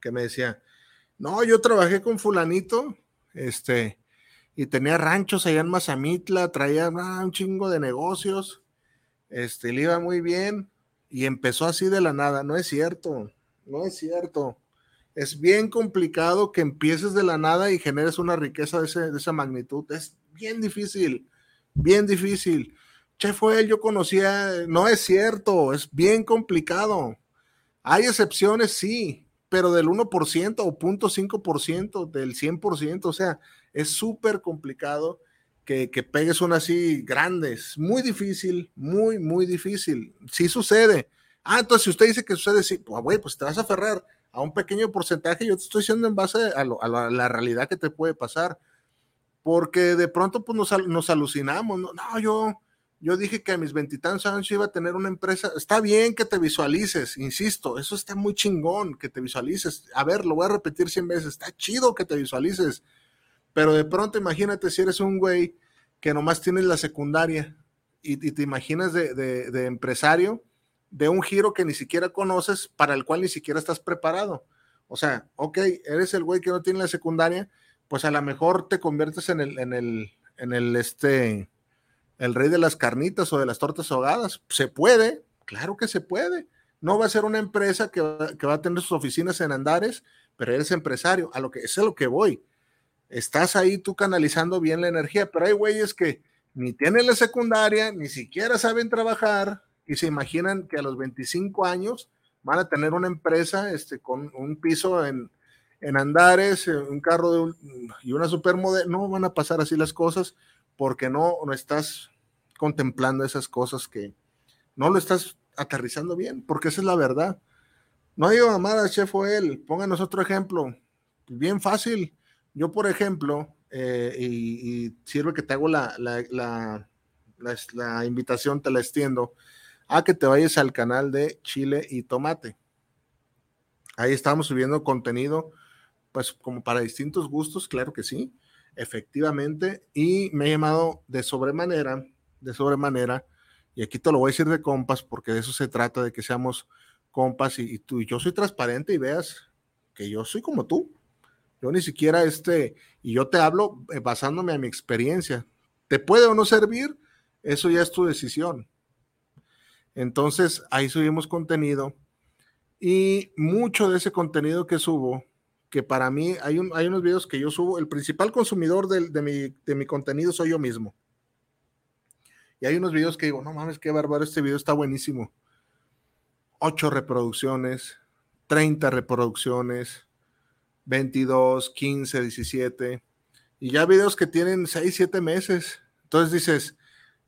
que me decía, no, yo trabajé con fulanito, este, y tenía ranchos allá en Mazamitla, traía ah, un chingo de negocios, este, le iba muy bien y empezó así de la nada. No es cierto, no es cierto. Es bien complicado que empieces de la nada y generes una riqueza de, esa magnitud. Es bien difícil, bien difícil. Fue él, yo conocía, no es cierto, es bien complicado. Hay excepciones, sí, pero del 1% o 0.5% del 100%, o sea, es súper complicado que, pegues una así grandes. Muy difícil, muy, muy difícil. Sí sucede. Ah, entonces si usted dice que sucede, sí, pues, pues te vas a aferrar a un pequeño porcentaje. Yo te estoy diciendo en base a, la, realidad que te puede pasar. Porque de pronto pues nos, alucinamos. No, yo, yo dije que a mis veintitantos años iba a tener una empresa. Está bien que te visualices, insisto, eso está muy chingón que te visualices. A ver, lo voy a repetir cien veces. Está chido que te visualices pero de pronto imagínate si eres un güey que nomás tienes la secundaria y, te imaginas de, empresario de un giro que ni siquiera conoces, para el cual ni siquiera estás preparado. O sea, ok, eres el güey que no tiene la secundaria, pues a lo mejor te conviertes en el, en el, en el, este, el rey de las carnitas o de las tortas ahogadas. Se puede, claro que se puede. No va a ser una empresa que va, a tener sus oficinas en Andares, pero eres empresario, a lo que es a lo que voy estás ahí tú canalizando bien la energía, pero hay güeyes que ni tienen la secundaria, ni siquiera saben trabajar y se imaginan que a los 25 años van a tener una empresa este, con un piso en, en Andares, eh, un carro de y una supermodelo. No van a pasar así las cosas porque no, no estás contemplando esas cosas que no lo estás aterrizando bien, porque esa es la verdad. No digo mamada, chef o él, pónganos otro ejemplo. Bien fácil yo, por ejemplo, eh, y, sirve que te hago la, la, la, invitación, te la extiendo, a que te vayas al canal de Chile y Tomate. Ahí estamos subiendo contenido, pues como para distintos gustos, claro que sí, efectivamente, y me he llamado de sobremanera, de sobremanera, y aquí te lo voy a decir de compas, porque de eso se trata, de que seamos compas y, tú y yo soy transparente y veas que yo soy como tú. Yo ni siquiera este, y yo te hablo eh, basándome a mi experiencia. ¿Te puede o no servir? Eso ya es tu decisión. Entonces, ahí subimos contenido y mucho de ese contenido que subo, que para mí hay, un, hay unos videos que yo subo, el principal consumidor de, mi, de mi contenido soy yo mismo. Y hay unos videos que digo, no mames, qué bárbaro, este video está buenísimo. Ocho reproducciones, 30 reproducciones, 22, 15, 17, y ya videos que tienen 6, 7 meses. Entonces dices,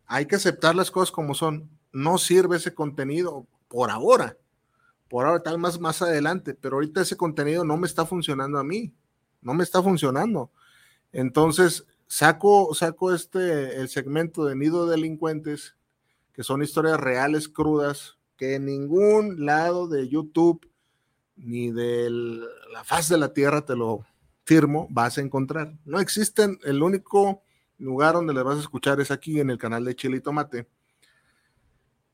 hay que aceptar las cosas como son. No sirve ese contenido por ahora. Por ahora tal más más adelante, pero ahorita ese contenido no me está funcionando a mí. No me está funcionando. Entonces, saco saco este el segmento de Nido de delincuentes que son historias reales crudas que en ningún lado de YouTube ni de la faz de la tierra, te lo firmo, vas a encontrar. No existen, el único lugar donde le vas a escuchar es aquí en el canal de Chile y Tomate.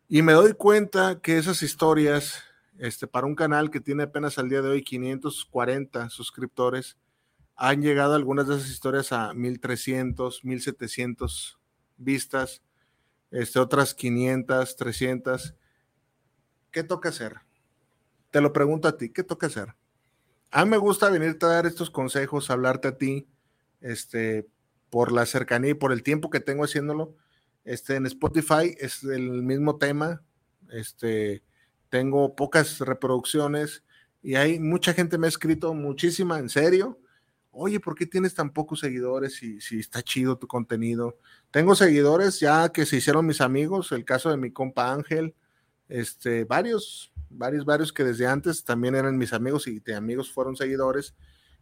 Y me doy cuenta que esas historias, este, para un canal que tiene apenas al día de hoy 540 suscriptores, han llegado algunas de esas historias a 1300, 1700 vistas, este, otras 500, 300. ¿Qué toca hacer? te lo pregunto a ti, ¿qué toca hacer? A mí me gusta venirte a dar estos consejos, hablarte a ti, este, por la cercanía y por el tiempo que tengo haciéndolo. Este, en Spotify es el mismo tema. Este, tengo pocas reproducciones y hay mucha gente me ha escrito muchísima, en serio. Oye, ¿por qué tienes tan pocos seguidores si, si está chido tu contenido? Tengo seguidores ya que se hicieron mis amigos, el caso de mi compa Ángel, este, varios, varios, varios que desde antes también eran mis amigos y de amigos fueron seguidores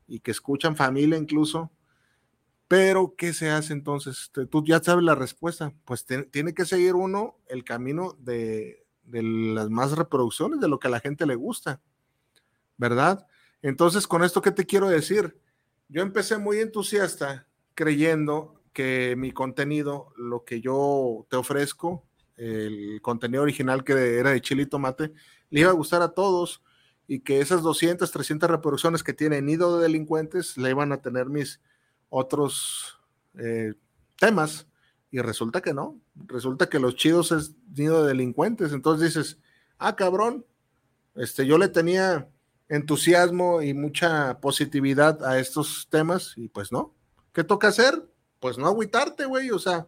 y que escuchan familia incluso. Pero, ¿qué se hace entonces? Tú ya sabes la respuesta. Pues tiene que seguir uno el camino de, de las más reproducciones, de lo que a la gente le gusta, ¿verdad? Entonces, con esto, ¿qué te quiero decir? Yo empecé muy entusiasta creyendo que mi contenido, lo que yo te ofrezco, el contenido original que era de chile y tomate, le iba a gustar a todos y que esas 200, 300 reproducciones que tiene Nido de Delincuentes le iban a tener mis otros eh, temas y resulta que no, resulta que los chidos es Nido de Delincuentes, entonces dices, ah, cabrón, este, yo le tenía entusiasmo y mucha positividad a estos temas y pues no, ¿qué toca hacer? Pues no agüitarte, güey, o sea,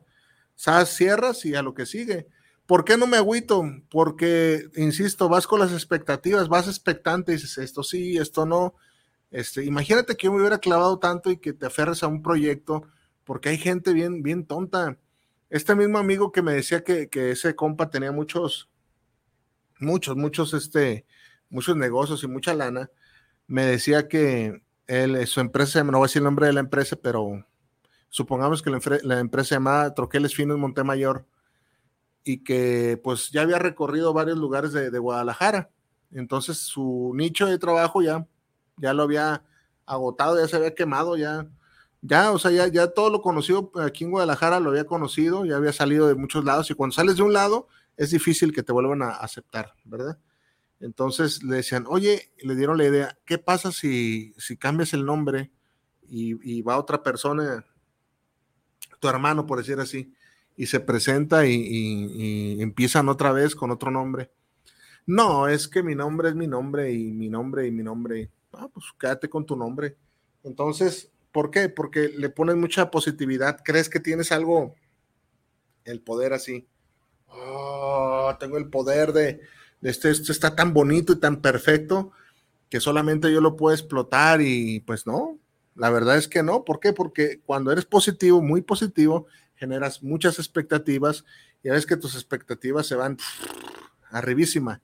cierras y a lo que sigue. ¿Por qué no me agüito? Porque, insisto, vas con las expectativas, vas expectante y dices, esto sí, esto no. Este, imagínate que yo me hubiera clavado tanto y que te aferres a un proyecto, porque hay gente bien, bien tonta. Este mismo amigo que me decía que, que ese compa tenía muchos, muchos, muchos, este, muchos negocios y mucha lana, me decía que él, su empresa, no voy a decir el nombre de la empresa, pero supongamos que la, la empresa se llamaba Troqueles Finos Montemayor y que pues ya había recorrido varios lugares de, Guadalajara. Entonces su nicho de trabajo ya, ya lo había agotado, ya se había quemado, ya, ya, o sea, ya, ya todo lo conocido aquí en Guadalajara lo había conocido, ya había salido de muchos lados y cuando sales de un lado es difícil que te vuelvan a aceptar, ¿verdad? Entonces le decían, oye, le dieron la idea, ¿qué pasa si, si cambias el nombre y, y va otra persona, tu hermano, por decir así? y se presenta y, empiezan otra vez con otro nombre. No, es que mi nombre es mi nombre y mi nombre y mi nombre. Ah, pues quédate con tu nombre. Entonces, ¿por qué? Porque le pones mucha positividad. ¿Crees que tienes algo, el poder así? Oh, tengo el poder de, este, esto está tan bonito y tan perfecto que solamente yo lo puedo explotar y pues no, la verdad es que no. ¿Por qué? Porque cuando eres positivo, muy positivo, generas muchas expectativas y ves que tus expectativas se van arribísima,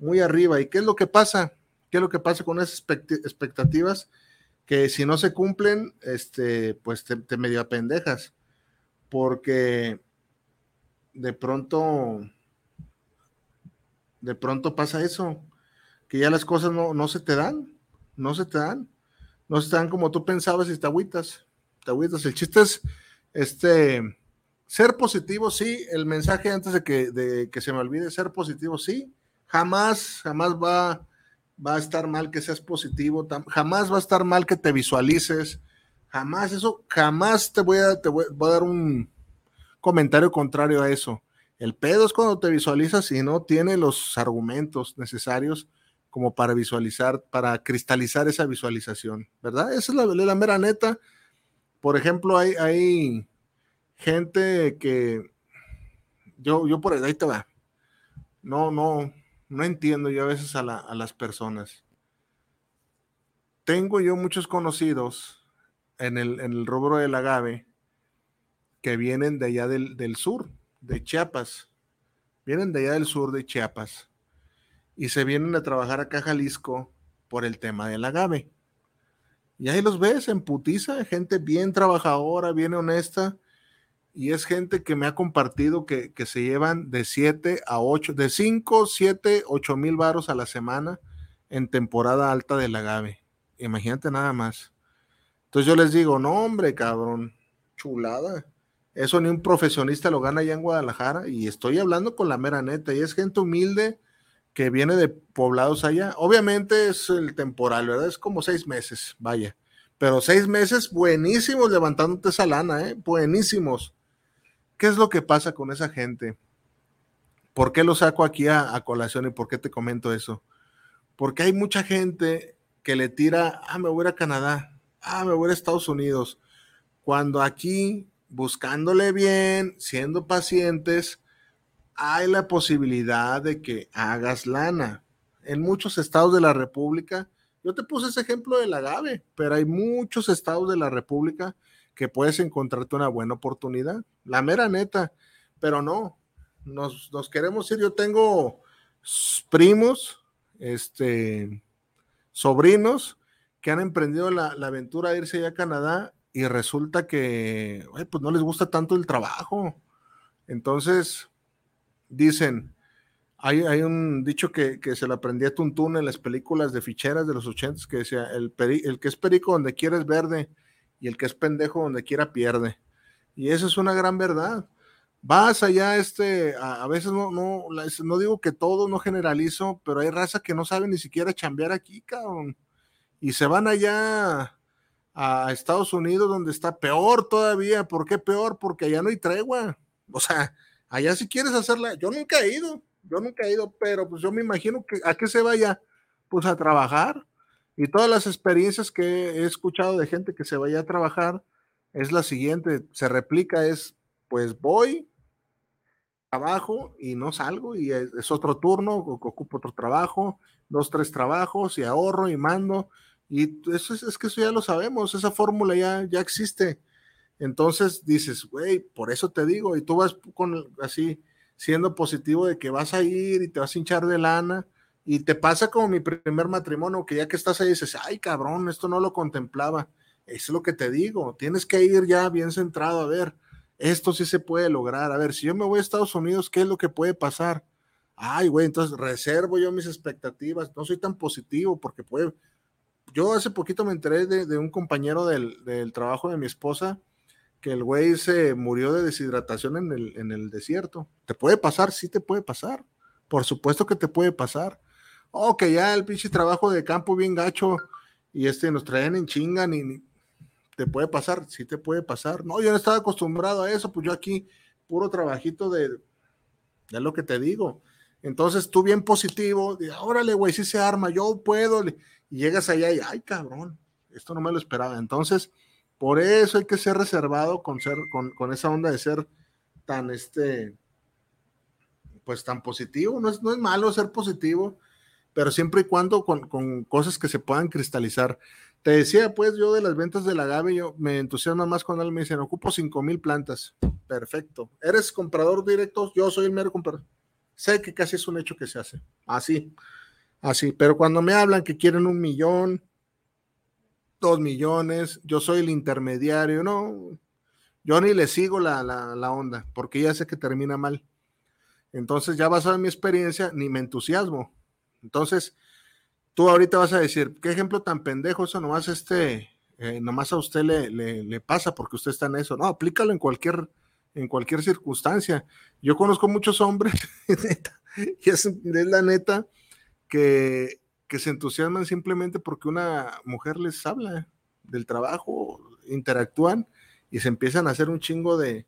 muy arriba. ¿Y qué es lo que pasa? ¿Qué es lo que pasa con esas expectativas? Que si no se cumplen, este, pues te, te medio apendejas, porque de pronto, de pronto pasa eso, que ya las cosas no, no se te dan, no se te dan, no se te dan como tú pensabas y te agüitas, te agüitas. El chiste es este, ser positivo, sí, el mensaje antes de que, de que se me olvide, ser positivo, sí, jamás, jamás va, va a estar mal que seas positivo, jamás va a estar mal que te visualices, jamás, eso, jamás te voy a, te voy, a dar un comentario contrario a eso. El pedo es cuando te visualizas y no tiene los argumentos necesarios como para visualizar, para cristalizar esa visualización, ¿verdad? Esa es la, la mera neta. Por ejemplo, hay, hay gente que yo, yo por ahí te va. No, no, no entiendo yo a veces a, las personas. Tengo yo muchos conocidos en el, en el rubro del agave que vienen de allá del, sur, de Chiapas. Vienen de allá del sur de Chiapas y se vienen a trabajar acá a Jalisco por el tema del agave. Y ahí los ves en putiza, gente bien trabajadora, bien honesta, y es gente que me ha compartido que, se llevan de 7 a 8, de 5, 7, 8 mil varos a la semana en temporada alta del agave. Imagínate nada más. Entonces yo les digo, no hombre, cabrón, chulada. Eso ni un profesionista lo gana allá en Guadalajara y estoy hablando con la mera neta y es gente humilde que viene de poblados allá. Obviamente es el temporal, ¿verdad? Es como seis meses, vaya. Pero seis meses buenísimos levantándote esa lana, ¿eh? Buenísimos. ¿Qué es lo que pasa con esa gente? ¿Por qué lo saco aquí a, colación y por qué te comento eso? Porque hay mucha gente que le tira, ah, me voy a Canadá, ah, me voy a Estados Unidos, cuando aquí, buscándole bien, siendo pacientes, hay la posibilidad de que hagas lana. En muchos estados de la República, yo te puse ese ejemplo del agave, pero hay muchos estados de la República que puedes encontrarte una buena oportunidad. La mera neta, pero no, nos, queremos ir. Yo tengo primos, este, sobrinos que han emprendido la, aventura de irse allá a Canadá y resulta que pues no les gusta tanto el trabajo. Entonces, dicen, hay, hay un dicho que, se le aprendía a Tuntún en las películas de ficheras de los ochentas que decía, el, el que es perico donde quiera es verde y el que es pendejo donde quiera pierde. Y eso es una gran verdad. Vas allá, este, a, veces no, no, no digo que todo, no generalizo, pero hay raza que no sabe ni siquiera chambear aquí, cabrón. Y se van allá a Estados Unidos, donde está peor todavía. ¿Por qué peor? Porque allá no hay tregua. O sea, allá si quieres hacerla, yo nunca he ido, yo nunca he ido, pero pues yo me imagino que a qué se vaya, pues a trabajar. Y todas las experiencias que he escuchado de gente que se vaya a trabajar es la siguiente, se replica, es pues voy, trabajo y no salgo y es, otro turno, ocupo otro trabajo, dos, tres trabajos y ahorro y mando. Y eso es, que eso ya lo sabemos, esa fórmula ya, ya existe. Entonces dices, güey, por eso te digo, y tú vas con así, siendo positivo de que vas a ir y te vas a hinchar de lana, y te pasa como mi primer matrimonio, que ya que estás ahí dices, ay cabrón, esto no lo contemplaba. Es lo que te digo, tienes que ir ya bien centrado a ver, esto sí se puede lograr. A ver, si yo me voy a Estados Unidos, ¿qué es lo que puede pasar? Ay, güey, entonces reservo yo mis expectativas, no soy tan positivo porque puede... Yo hace poquito me enteré de, un compañero del, trabajo de mi esposa que el güey se murió de deshidratación en el, en el desierto. ¿Te puede pasar? Sí te puede pasar. Por supuesto que te puede pasar. Oh, que ya el pinche trabajo de campo bien gacho y este nos traen en chinga, ni, te puede pasar, sí te puede pasar. No, yo no estaba acostumbrado a eso, pues yo aquí puro trabajito de, de lo que te digo. Entonces tú bien positivo, órale, güey, sí se arma, yo puedo. Y llegas allá y, ay, cabrón, esto no me lo esperaba. Entonces, por eso hay que ser reservado con, ser, con, esa onda de ser tan, este, pues tan positivo. No es, no es malo ser positivo, pero siempre y cuando con, con cosas que se puedan cristalizar. Te decía, pues, yo de las ventas del agave, yo me entusiasma más cuando me dicen, ocupo cinco mil plantas. Perfecto. ¿Eres comprador directo? Yo soy el mero comprador. Sé que casi es un hecho que se hace. Así, así. Pero cuando me hablan que quieren un millón, dos millones, yo soy el intermediario, no. Yo ni le sigo la, la, la onda, porque ya sé que termina mal. Entonces, ya basado en mi experiencia, ni me entusiasmo. Entonces, tú ahorita vas a decir, qué ejemplo tan pendejo, eso nomás este, eh, nomás a usted le, le, pasa porque usted está en eso. No, aplícalo en cualquier, en cualquier circunstancia. Yo conozco muchos hombres, *laughs* y es, la neta, que, que se entusiasman simplemente porque una mujer les habla del trabajo, interactúan y se empiezan a hacer un chingo de,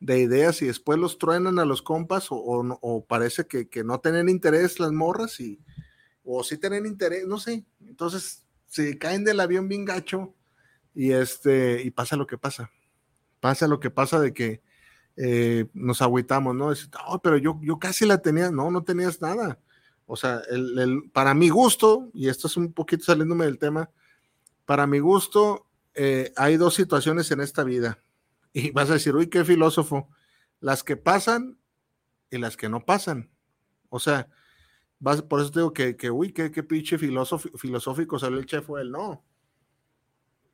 de ideas y después los truenan a los compas o, parece que, que, no tienen interés las morras y, o si tienen interés, no sé. Entonces se caen del avión bien gacho y este, y pasa lo que pasa. Pasa lo que pasa de que eh, nos agüitamos, ¿no? pero yo, yo casi la tenía, no, no tenías nada. O sea, el, para mi gusto, y esto es un poquito saliéndome del tema, para mi gusto, eh, hay dos situaciones en esta vida. Y vas a decir, uy, qué filósofo. Las que pasan y las que no pasan. O sea, por eso digo que, que uy, qué, qué pinche filosófico salió el chef él. No.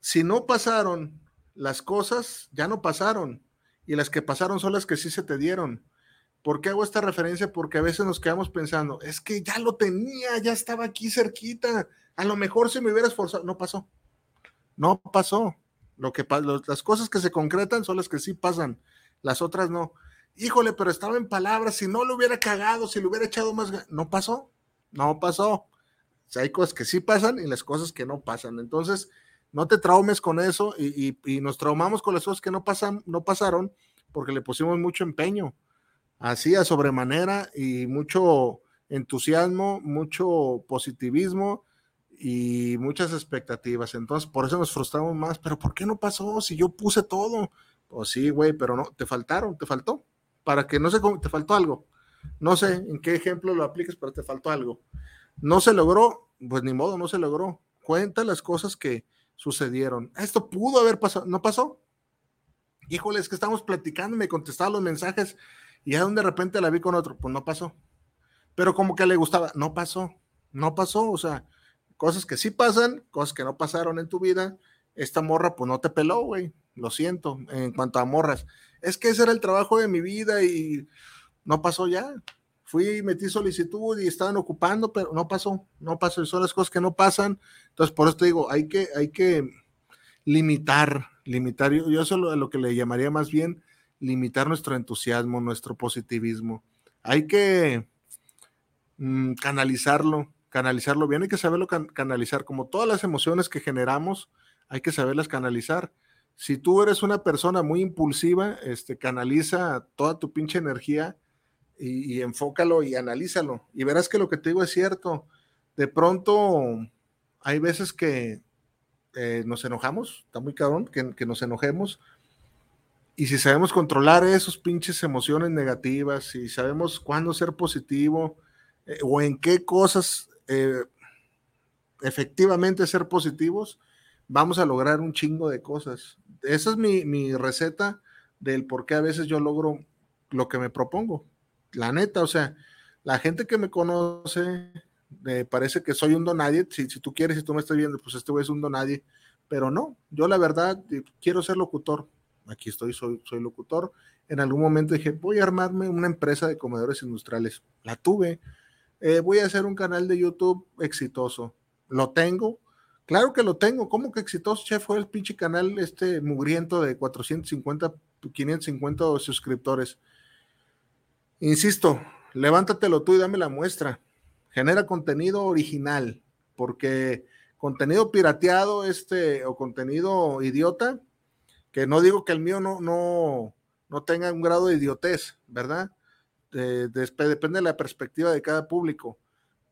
Si no pasaron las cosas, ya no pasaron. Y las que pasaron son las que sí se te dieron. ¿Por qué hago esta referencia? Porque a veces nos quedamos pensando, es que ya lo tenía, ya estaba aquí cerquita. A lo mejor si me hubiera esforzado, no pasó. No pasó. Lo que, las cosas que se concretan son las que sí pasan, las otras no híjole, pero estaba en palabras, si no lo hubiera cagado, si le hubiera echado más, no pasó, no pasó. hay cosas que sí pasan y las cosas que no pasan. Entonces, no te traumes con eso y, nos traumamos con las cosas que no, pasan, no pasaron porque le pusimos mucho empeño, así a sobremanera y mucho entusiasmo, mucho positivismo y muchas expectativas. Entonces, por eso nos frustramos más. Pero ¿por qué no pasó si yo puse todo? Pues sí, güey, pero no, te faltaron, te faltó para que no se te faltó algo. no sé en qué ejemplo lo apliques, pero te faltó algo. No se logró, pues ni modo, no se logró. Cuenta las cosas que sucedieron. Esto pudo haber pasado, no pasó. Híjole, es que estamos platicando, me contestaba los mensajes y ya de repente la vi con otro, pues no pasó. Pero como que le gustaba, no pasó, no pasó, o sea, cosas que sí pasan, cosas que no pasaron en tu vida. Esta morra, pues no te peló, güey, lo siento, en cuanto a morras. Es que ese era el trabajo de mi vida y no pasó ya. Fui, metí solicitud y estaban ocupando, pero no pasó, no pasó. Son las cosas que no pasan. Entonces, por eso te digo, hay que, hay que limitar, limitar. Yo, yo eso lo, lo que le llamaría más bien limitar nuestro entusiasmo, nuestro positivismo. Hay que mm, canalizarlo, canalizarlo bien, hay que saberlo canalizar, como todas las emociones que generamos, hay que saberlas canalizar. Si tú eres una persona muy impulsiva, este, canaliza toda tu pinche energía y, enfócalo y analízalo. Y verás que lo que te digo es cierto. De pronto hay veces que eh, nos enojamos, está muy cabrón que, nos enojemos. Y si sabemos controlar esos pinches emociones negativas, si sabemos cuándo ser positivo eh, o en qué cosas eh, efectivamente ser positivos, vamos a lograr un chingo de cosas. Esa es mi, mi receta del por qué a veces yo logro lo que me propongo. La neta, o sea, la gente que me conoce me parece que soy un donadie. Si, si tú quieres, si tú me estás viendo, pues este güey es un donadie. Pero no, yo la verdad eh, quiero ser locutor. Aquí estoy, soy, soy locutor. En algún momento dije, voy a armarme una empresa de comedores industriales. La tuve. Eh, voy a hacer un canal de YouTube exitoso. Lo tengo. Claro que lo tengo. ¿Cómo que exitoso, chef? Fue el pinche canal este mugriento de 450, 550 suscriptores. Insisto, levántatelo tú y dame la muestra. Genera contenido original, porque contenido pirateado este, o contenido idiota, que no digo que el mío no, no, no tenga un grado de idiotez, ¿verdad? Depende de la perspectiva de cada público,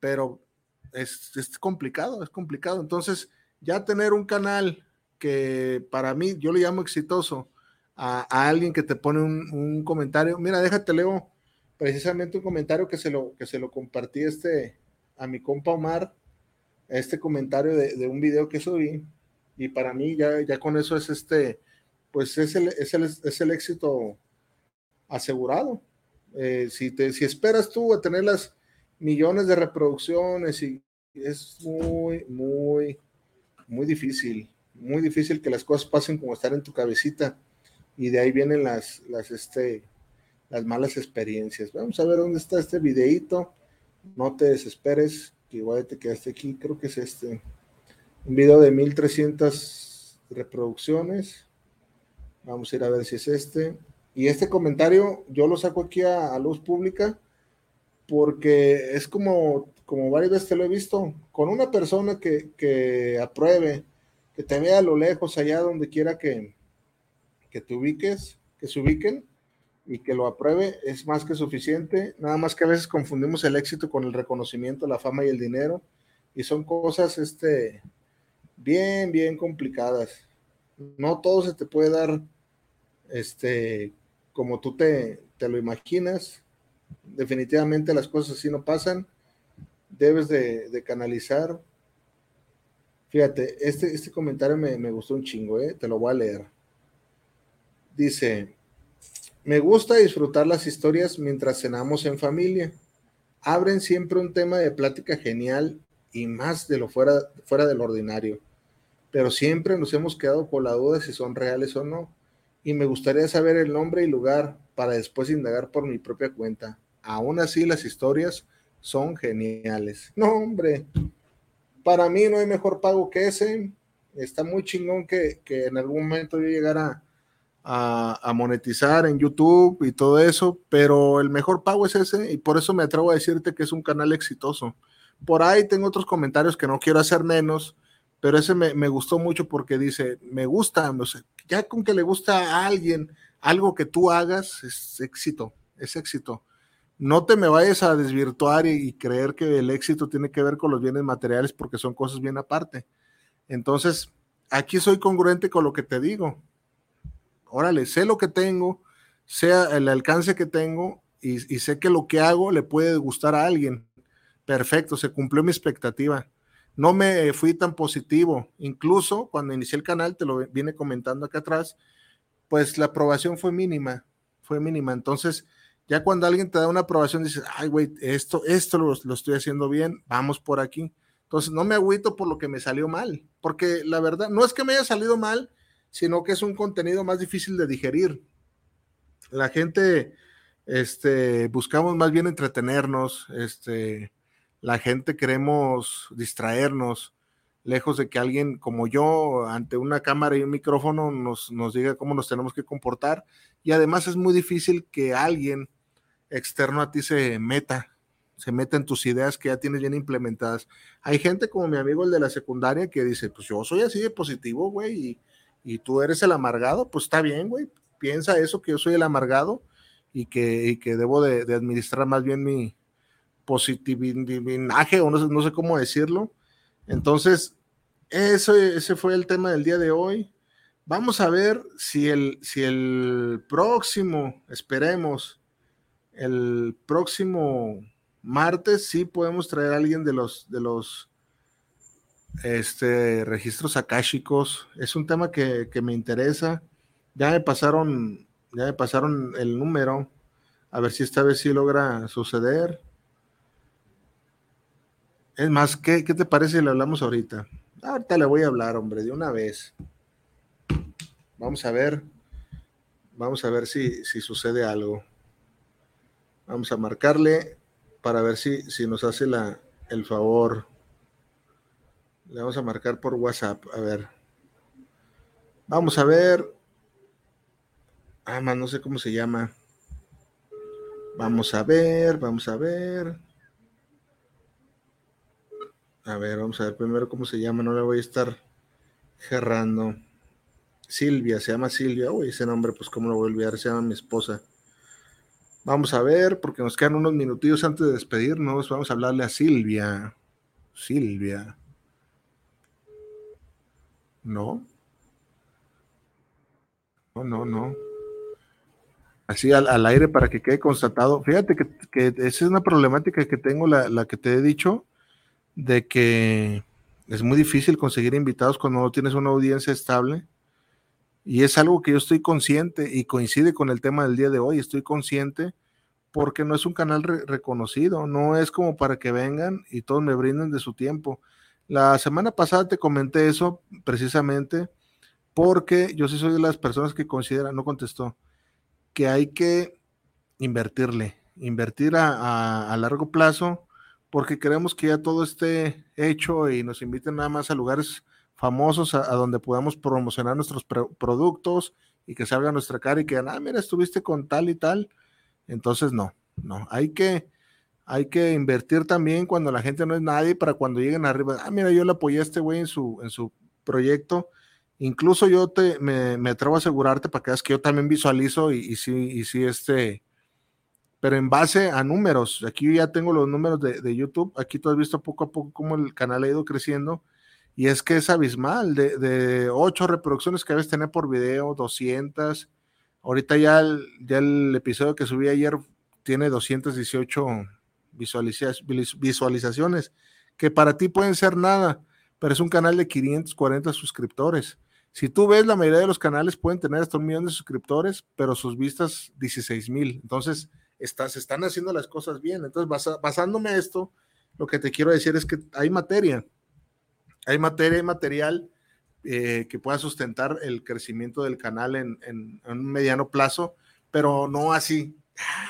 pero es, complicado, es complicado. Entonces, ya tener un canal que para mí, yo le llamo exitoso, a, alguien que te pone un, un, comentario, mira, déjate leo precisamente un comentario que se lo, que se lo compartí este, a mi compa Omar, este comentario de, un video que subí, y para mí ya, ya con eso es este, pues es el, es el, es el éxito asegurado. Eh, si, te, si esperas tú a tener las millones de reproducciones y es muy, muy, muy difícil, muy difícil que las cosas pasen como estar en tu cabecita y de ahí vienen las, las, este, las malas experiencias. Vamos a ver dónde está este videito. No te desesperes, que igual te quedaste aquí. Creo que es este. Un video de 1300 reproducciones. Vamos a ir a ver si es este. Y este comentario yo lo saco aquí a, luz pública porque es como, como varias veces lo he visto, con una persona que, que apruebe, que te vea a lo lejos, allá donde quiera que, que te ubiques, que se ubiquen, y que lo apruebe es más que suficiente. Nada más que a veces confundimos el éxito con el reconocimiento, la fama y el dinero. Y son cosas este, bien, bien complicadas. No todo se te puede dar este, como tú te, te lo imaginas. Definitivamente las cosas así no pasan. Debes de, canalizar. Fíjate, este, este comentario me, me gustó un chingo, ¿eh? te lo voy a leer. Dice, me gusta disfrutar las historias mientras cenamos en familia. Abren siempre un tema de plática genial y más de lo fuera, fuera del ordinario. Pero siempre nos hemos quedado con la duda si son reales o no. Y me gustaría saber el nombre y lugar para después indagar por mi propia cuenta. Aún así, las historias son geniales. No, hombre, para mí no hay mejor pago que ese. Está muy chingón que, que en algún momento yo llegara a, monetizar en YouTube y todo eso, pero el mejor pago es ese y por eso me atrevo a decirte que es un canal exitoso. Por ahí tengo otros comentarios que no quiero hacer menos, pero ese me, gustó mucho porque dice, me gusta, no sé, ya con que le gusta a alguien algo que tú hagas, es éxito, es éxito. No te me vayas a desvirtuar y creer que el éxito tiene que ver con los bienes materiales porque son cosas bien aparte. Entonces, aquí soy congruente con lo que te digo órale, sé lo que tengo, sea el alcance que tengo y, sé que lo que hago le puede gustar a alguien. Perfecto, se cumplió mi expectativa. No me fui tan positivo. Incluso cuando inicié el canal, te lo viene comentando acá atrás, pues la aprobación fue mínima, fue mínima. Entonces, ya cuando alguien te da una aprobación, dices, ay, güey, esto, esto lo, lo, estoy haciendo bien, vamos por aquí. Entonces, no me agüito por lo que me salió mal, porque la verdad, no es que me haya salido mal, sino que es un contenido más difícil de digerir. La gente, este, buscamos más bien entretenernos, este, la gente queremos distraernos, lejos de que alguien como yo, ante una cámara y un micrófono, nos, nos diga cómo nos tenemos que comportar. Y además es muy difícil que alguien externo a ti se meta, se meta en tus ideas que ya tienes bien implementadas. Hay gente como mi amigo el de la secundaria que dice, pues yo soy así de positivo, güey, y, tú eres el amargado, pues está bien, güey, piensa eso, que yo soy el amargado y que, que debo de, administrar más bien mi positividad o no sé, no sé cómo decirlo. Entonces, eso, ese fue el tema del día de hoy. Vamos a ver si el, si el próximo, esperemos, el próximo martes sí podemos traer a alguien de los de los este, registros akáshicos. Es un tema que, me interesa. Ya me pasaron, ya me pasaron el número. A ver si esta vez sí logra suceder. Es más, ¿qué, qué te parece si le hablamos ahorita? Ahorita le voy a hablar, hombre, de una vez. Vamos a ver. Vamos a ver si, si sucede algo. Vamos a marcarle para ver si, si nos hace la, el favor. Le vamos a marcar por WhatsApp. A ver. Vamos a ver. Ah, man, no sé cómo se llama. Vamos a ver, vamos a ver. A ver, vamos a ver primero cómo se llama. No le voy a estar gerrando. Silvia, se llama Silvia. Uy, ese nombre, pues cómo lo voy a olvidar. Se llama mi esposa. Vamos a ver, porque nos quedan unos minutillos antes de despedirnos. Vamos a hablarle a Silvia. Silvia. No. No, no, no. Así al, aire para que quede constatado. Fíjate que, esa es una problemática que tengo, la, la, que te he dicho, de que es muy difícil conseguir invitados cuando no tienes una audiencia estable. Y es algo que yo estoy consciente y coincide con el tema del día de hoy. Estoy consciente porque no es un canal reconocido, no es como para que vengan y todos me brinden de su tiempo. La semana pasada te comenté eso precisamente porque yo sí soy de las personas que consideran, no contestó, que hay que invertirle, invertir a largo plazo porque queremos que ya todo esté hecho y nos inviten nada más a lugares famosos a, donde podamos promocionar nuestros productos y que salga nuestra cara y que, ah, mira, estuviste con tal y tal. Entonces, no, no, hay que, hay que invertir también cuando la gente no es nadie para cuando lleguen arriba. Ah, mira, yo le apoyé a este güey en su, en su proyecto. Incluso yo te, me, me atrevo a asegurarte para que veas que yo también visualizo y, y sí, y sí, este, pero en base a números. Aquí ya tengo los números de, de YouTube. Aquí tú has visto poco a poco cómo el canal ha ido creciendo y es que es abismal, de, de ocho reproducciones que debes tener por video, 200. Ahorita ya el, ya el episodio que subí ayer tiene 218 visualizaciones, que para ti pueden ser nada, pero es un canal de 540 suscriptores. Si tú ves, la mayoría de los canales pueden tener hasta un millón de suscriptores, pero sus vistas 16 mil. Entonces, se están haciendo las cosas bien. Entonces, basándome en esto, lo que te quiero decir es que hay materia hay materia y material eh, que pueda sustentar el crecimiento del canal en, un mediano plazo, pero no así.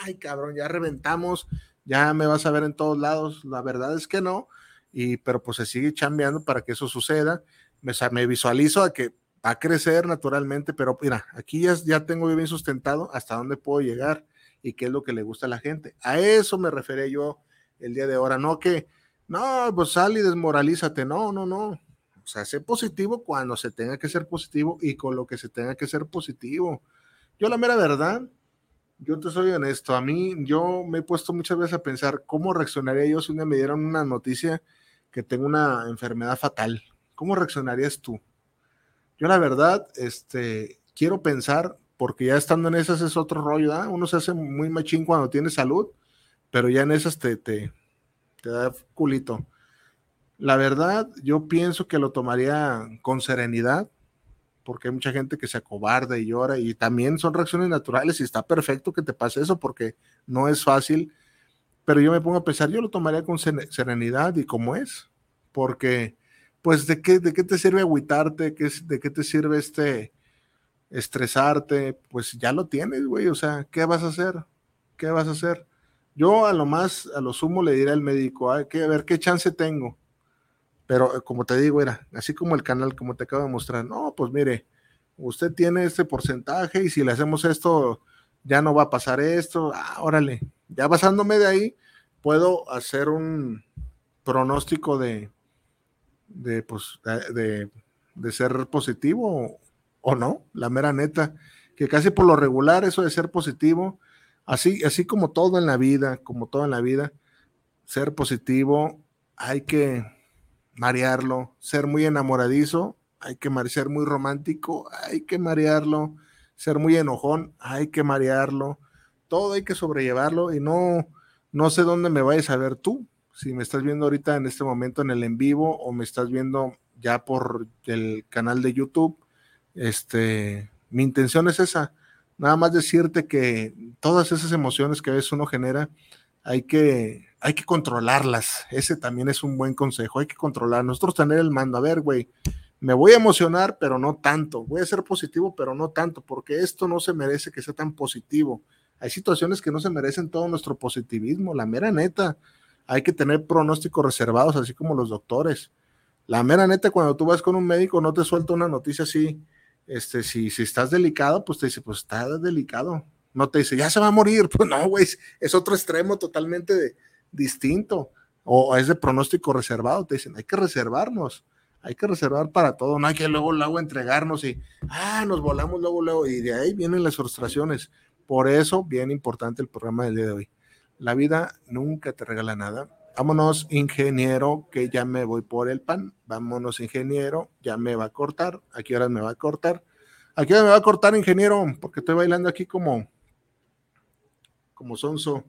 Ay, cabrón, ya reventamos, ya me vas a ver en todos lados. La verdad es que no, y, pero pues se sigue chambeando para que eso suceda. Me, me visualizo a que va a crecer naturalmente, pero mira, aquí ya, ya tengo bien sustentado hasta dónde puedo llegar y qué es lo que le gusta a la gente. A eso me referé yo el día de ahora, no que no, pues sal y desmoralízate. No, no, no. O sea, sé positivo cuando se tenga que ser positivo y con lo que se tenga que ser positivo. Yo la mera verdad, yo te soy honesto, a mí yo me he puesto muchas veces a pensar cómo reaccionaría yo si un día me dieran una noticia que tengo una enfermedad fatal. ¿Cómo reaccionarías tú? Yo la verdad, este, quiero pensar porque ya estando en esas es otro rollo, ¿verdad? Uno se hace muy machín cuando tiene salud, pero ya en esas te, te, te da culito. La verdad, yo pienso que lo tomaría con serenidad, porque hay mucha gente que se acobarda y llora, y también son reacciones naturales, y está perfecto que te pase eso, porque no es fácil, pero yo me pongo a pensar, yo lo tomaría con serenidad y como es, porque, pues, ¿de qué, de qué te sirve agüitarte? ¿De qué te sirve este estresarte? Pues ya lo tienes, güey, o sea, ¿qué vas a hacer? ¿Qué vas a hacer? Yo a lo más, a lo sumo le diré al médico, que ver qué chance tengo pero eh, como te digo, era así como el canal, como te acabo de mostrar, no, pues mire, usted tiene este porcentaje y si le hacemos esto, ya no va a pasar esto, ah, órale, ya basándome de ahí, puedo hacer un pronóstico de, de, pues, de, de ser positivo o, no, la mera neta, que casi por lo regular eso de ser positivo, así, así como todo en la vida, como todo en la vida, ser positivo, hay que, marearlo, ser muy enamoradizo, hay que ser muy romántico, hay que marearlo, ser muy enojón, hay que marearlo, todo hay que sobrellevarlo y no, no sé dónde me vayas a ver tú, si me estás viendo ahorita en este momento en el en vivo o me estás viendo ya por el canal de YouTube, este, mi intención es esa, nada más decirte que todas esas emociones que a veces uno genera, hay que, hay que controlarlas. Ese también es un buen consejo. Hay que controlar. Nosotros tener el mando. A ver, güey, me voy a emocionar, pero no tanto. Voy a ser positivo, pero no tanto, porque esto no se merece que sea tan positivo. Hay situaciones que no se merecen todo nuestro positivismo. La mera neta. Hay que tener pronósticos reservados, así como los doctores. La mera neta, cuando tú vas con un médico, no te suelta una noticia así. Este, si, si estás delicado, pues te dice, pues está delicado. No te dice, ya se va a morir. *laughs* Pues no, güey, es otro extremo totalmente distinto o es de pronóstico reservado. Te dicen, hay que reservarnos, hay que reservar para todo, no hay que luego, luego entregarnos y, ah, nos volamos luego, luego, y de ahí vienen las frustraciones. Por eso, bien importante el programa del día de hoy. La vida nunca te regala nada. Vámonos, ingeniero, que ya me voy por el pan. Vámonos, ingeniero, ya me va a cortar. ¿A qué me va a cortar? ¿A qué hora me va a cortar, ingeniero? Porque estoy bailando aquí como, como sonso.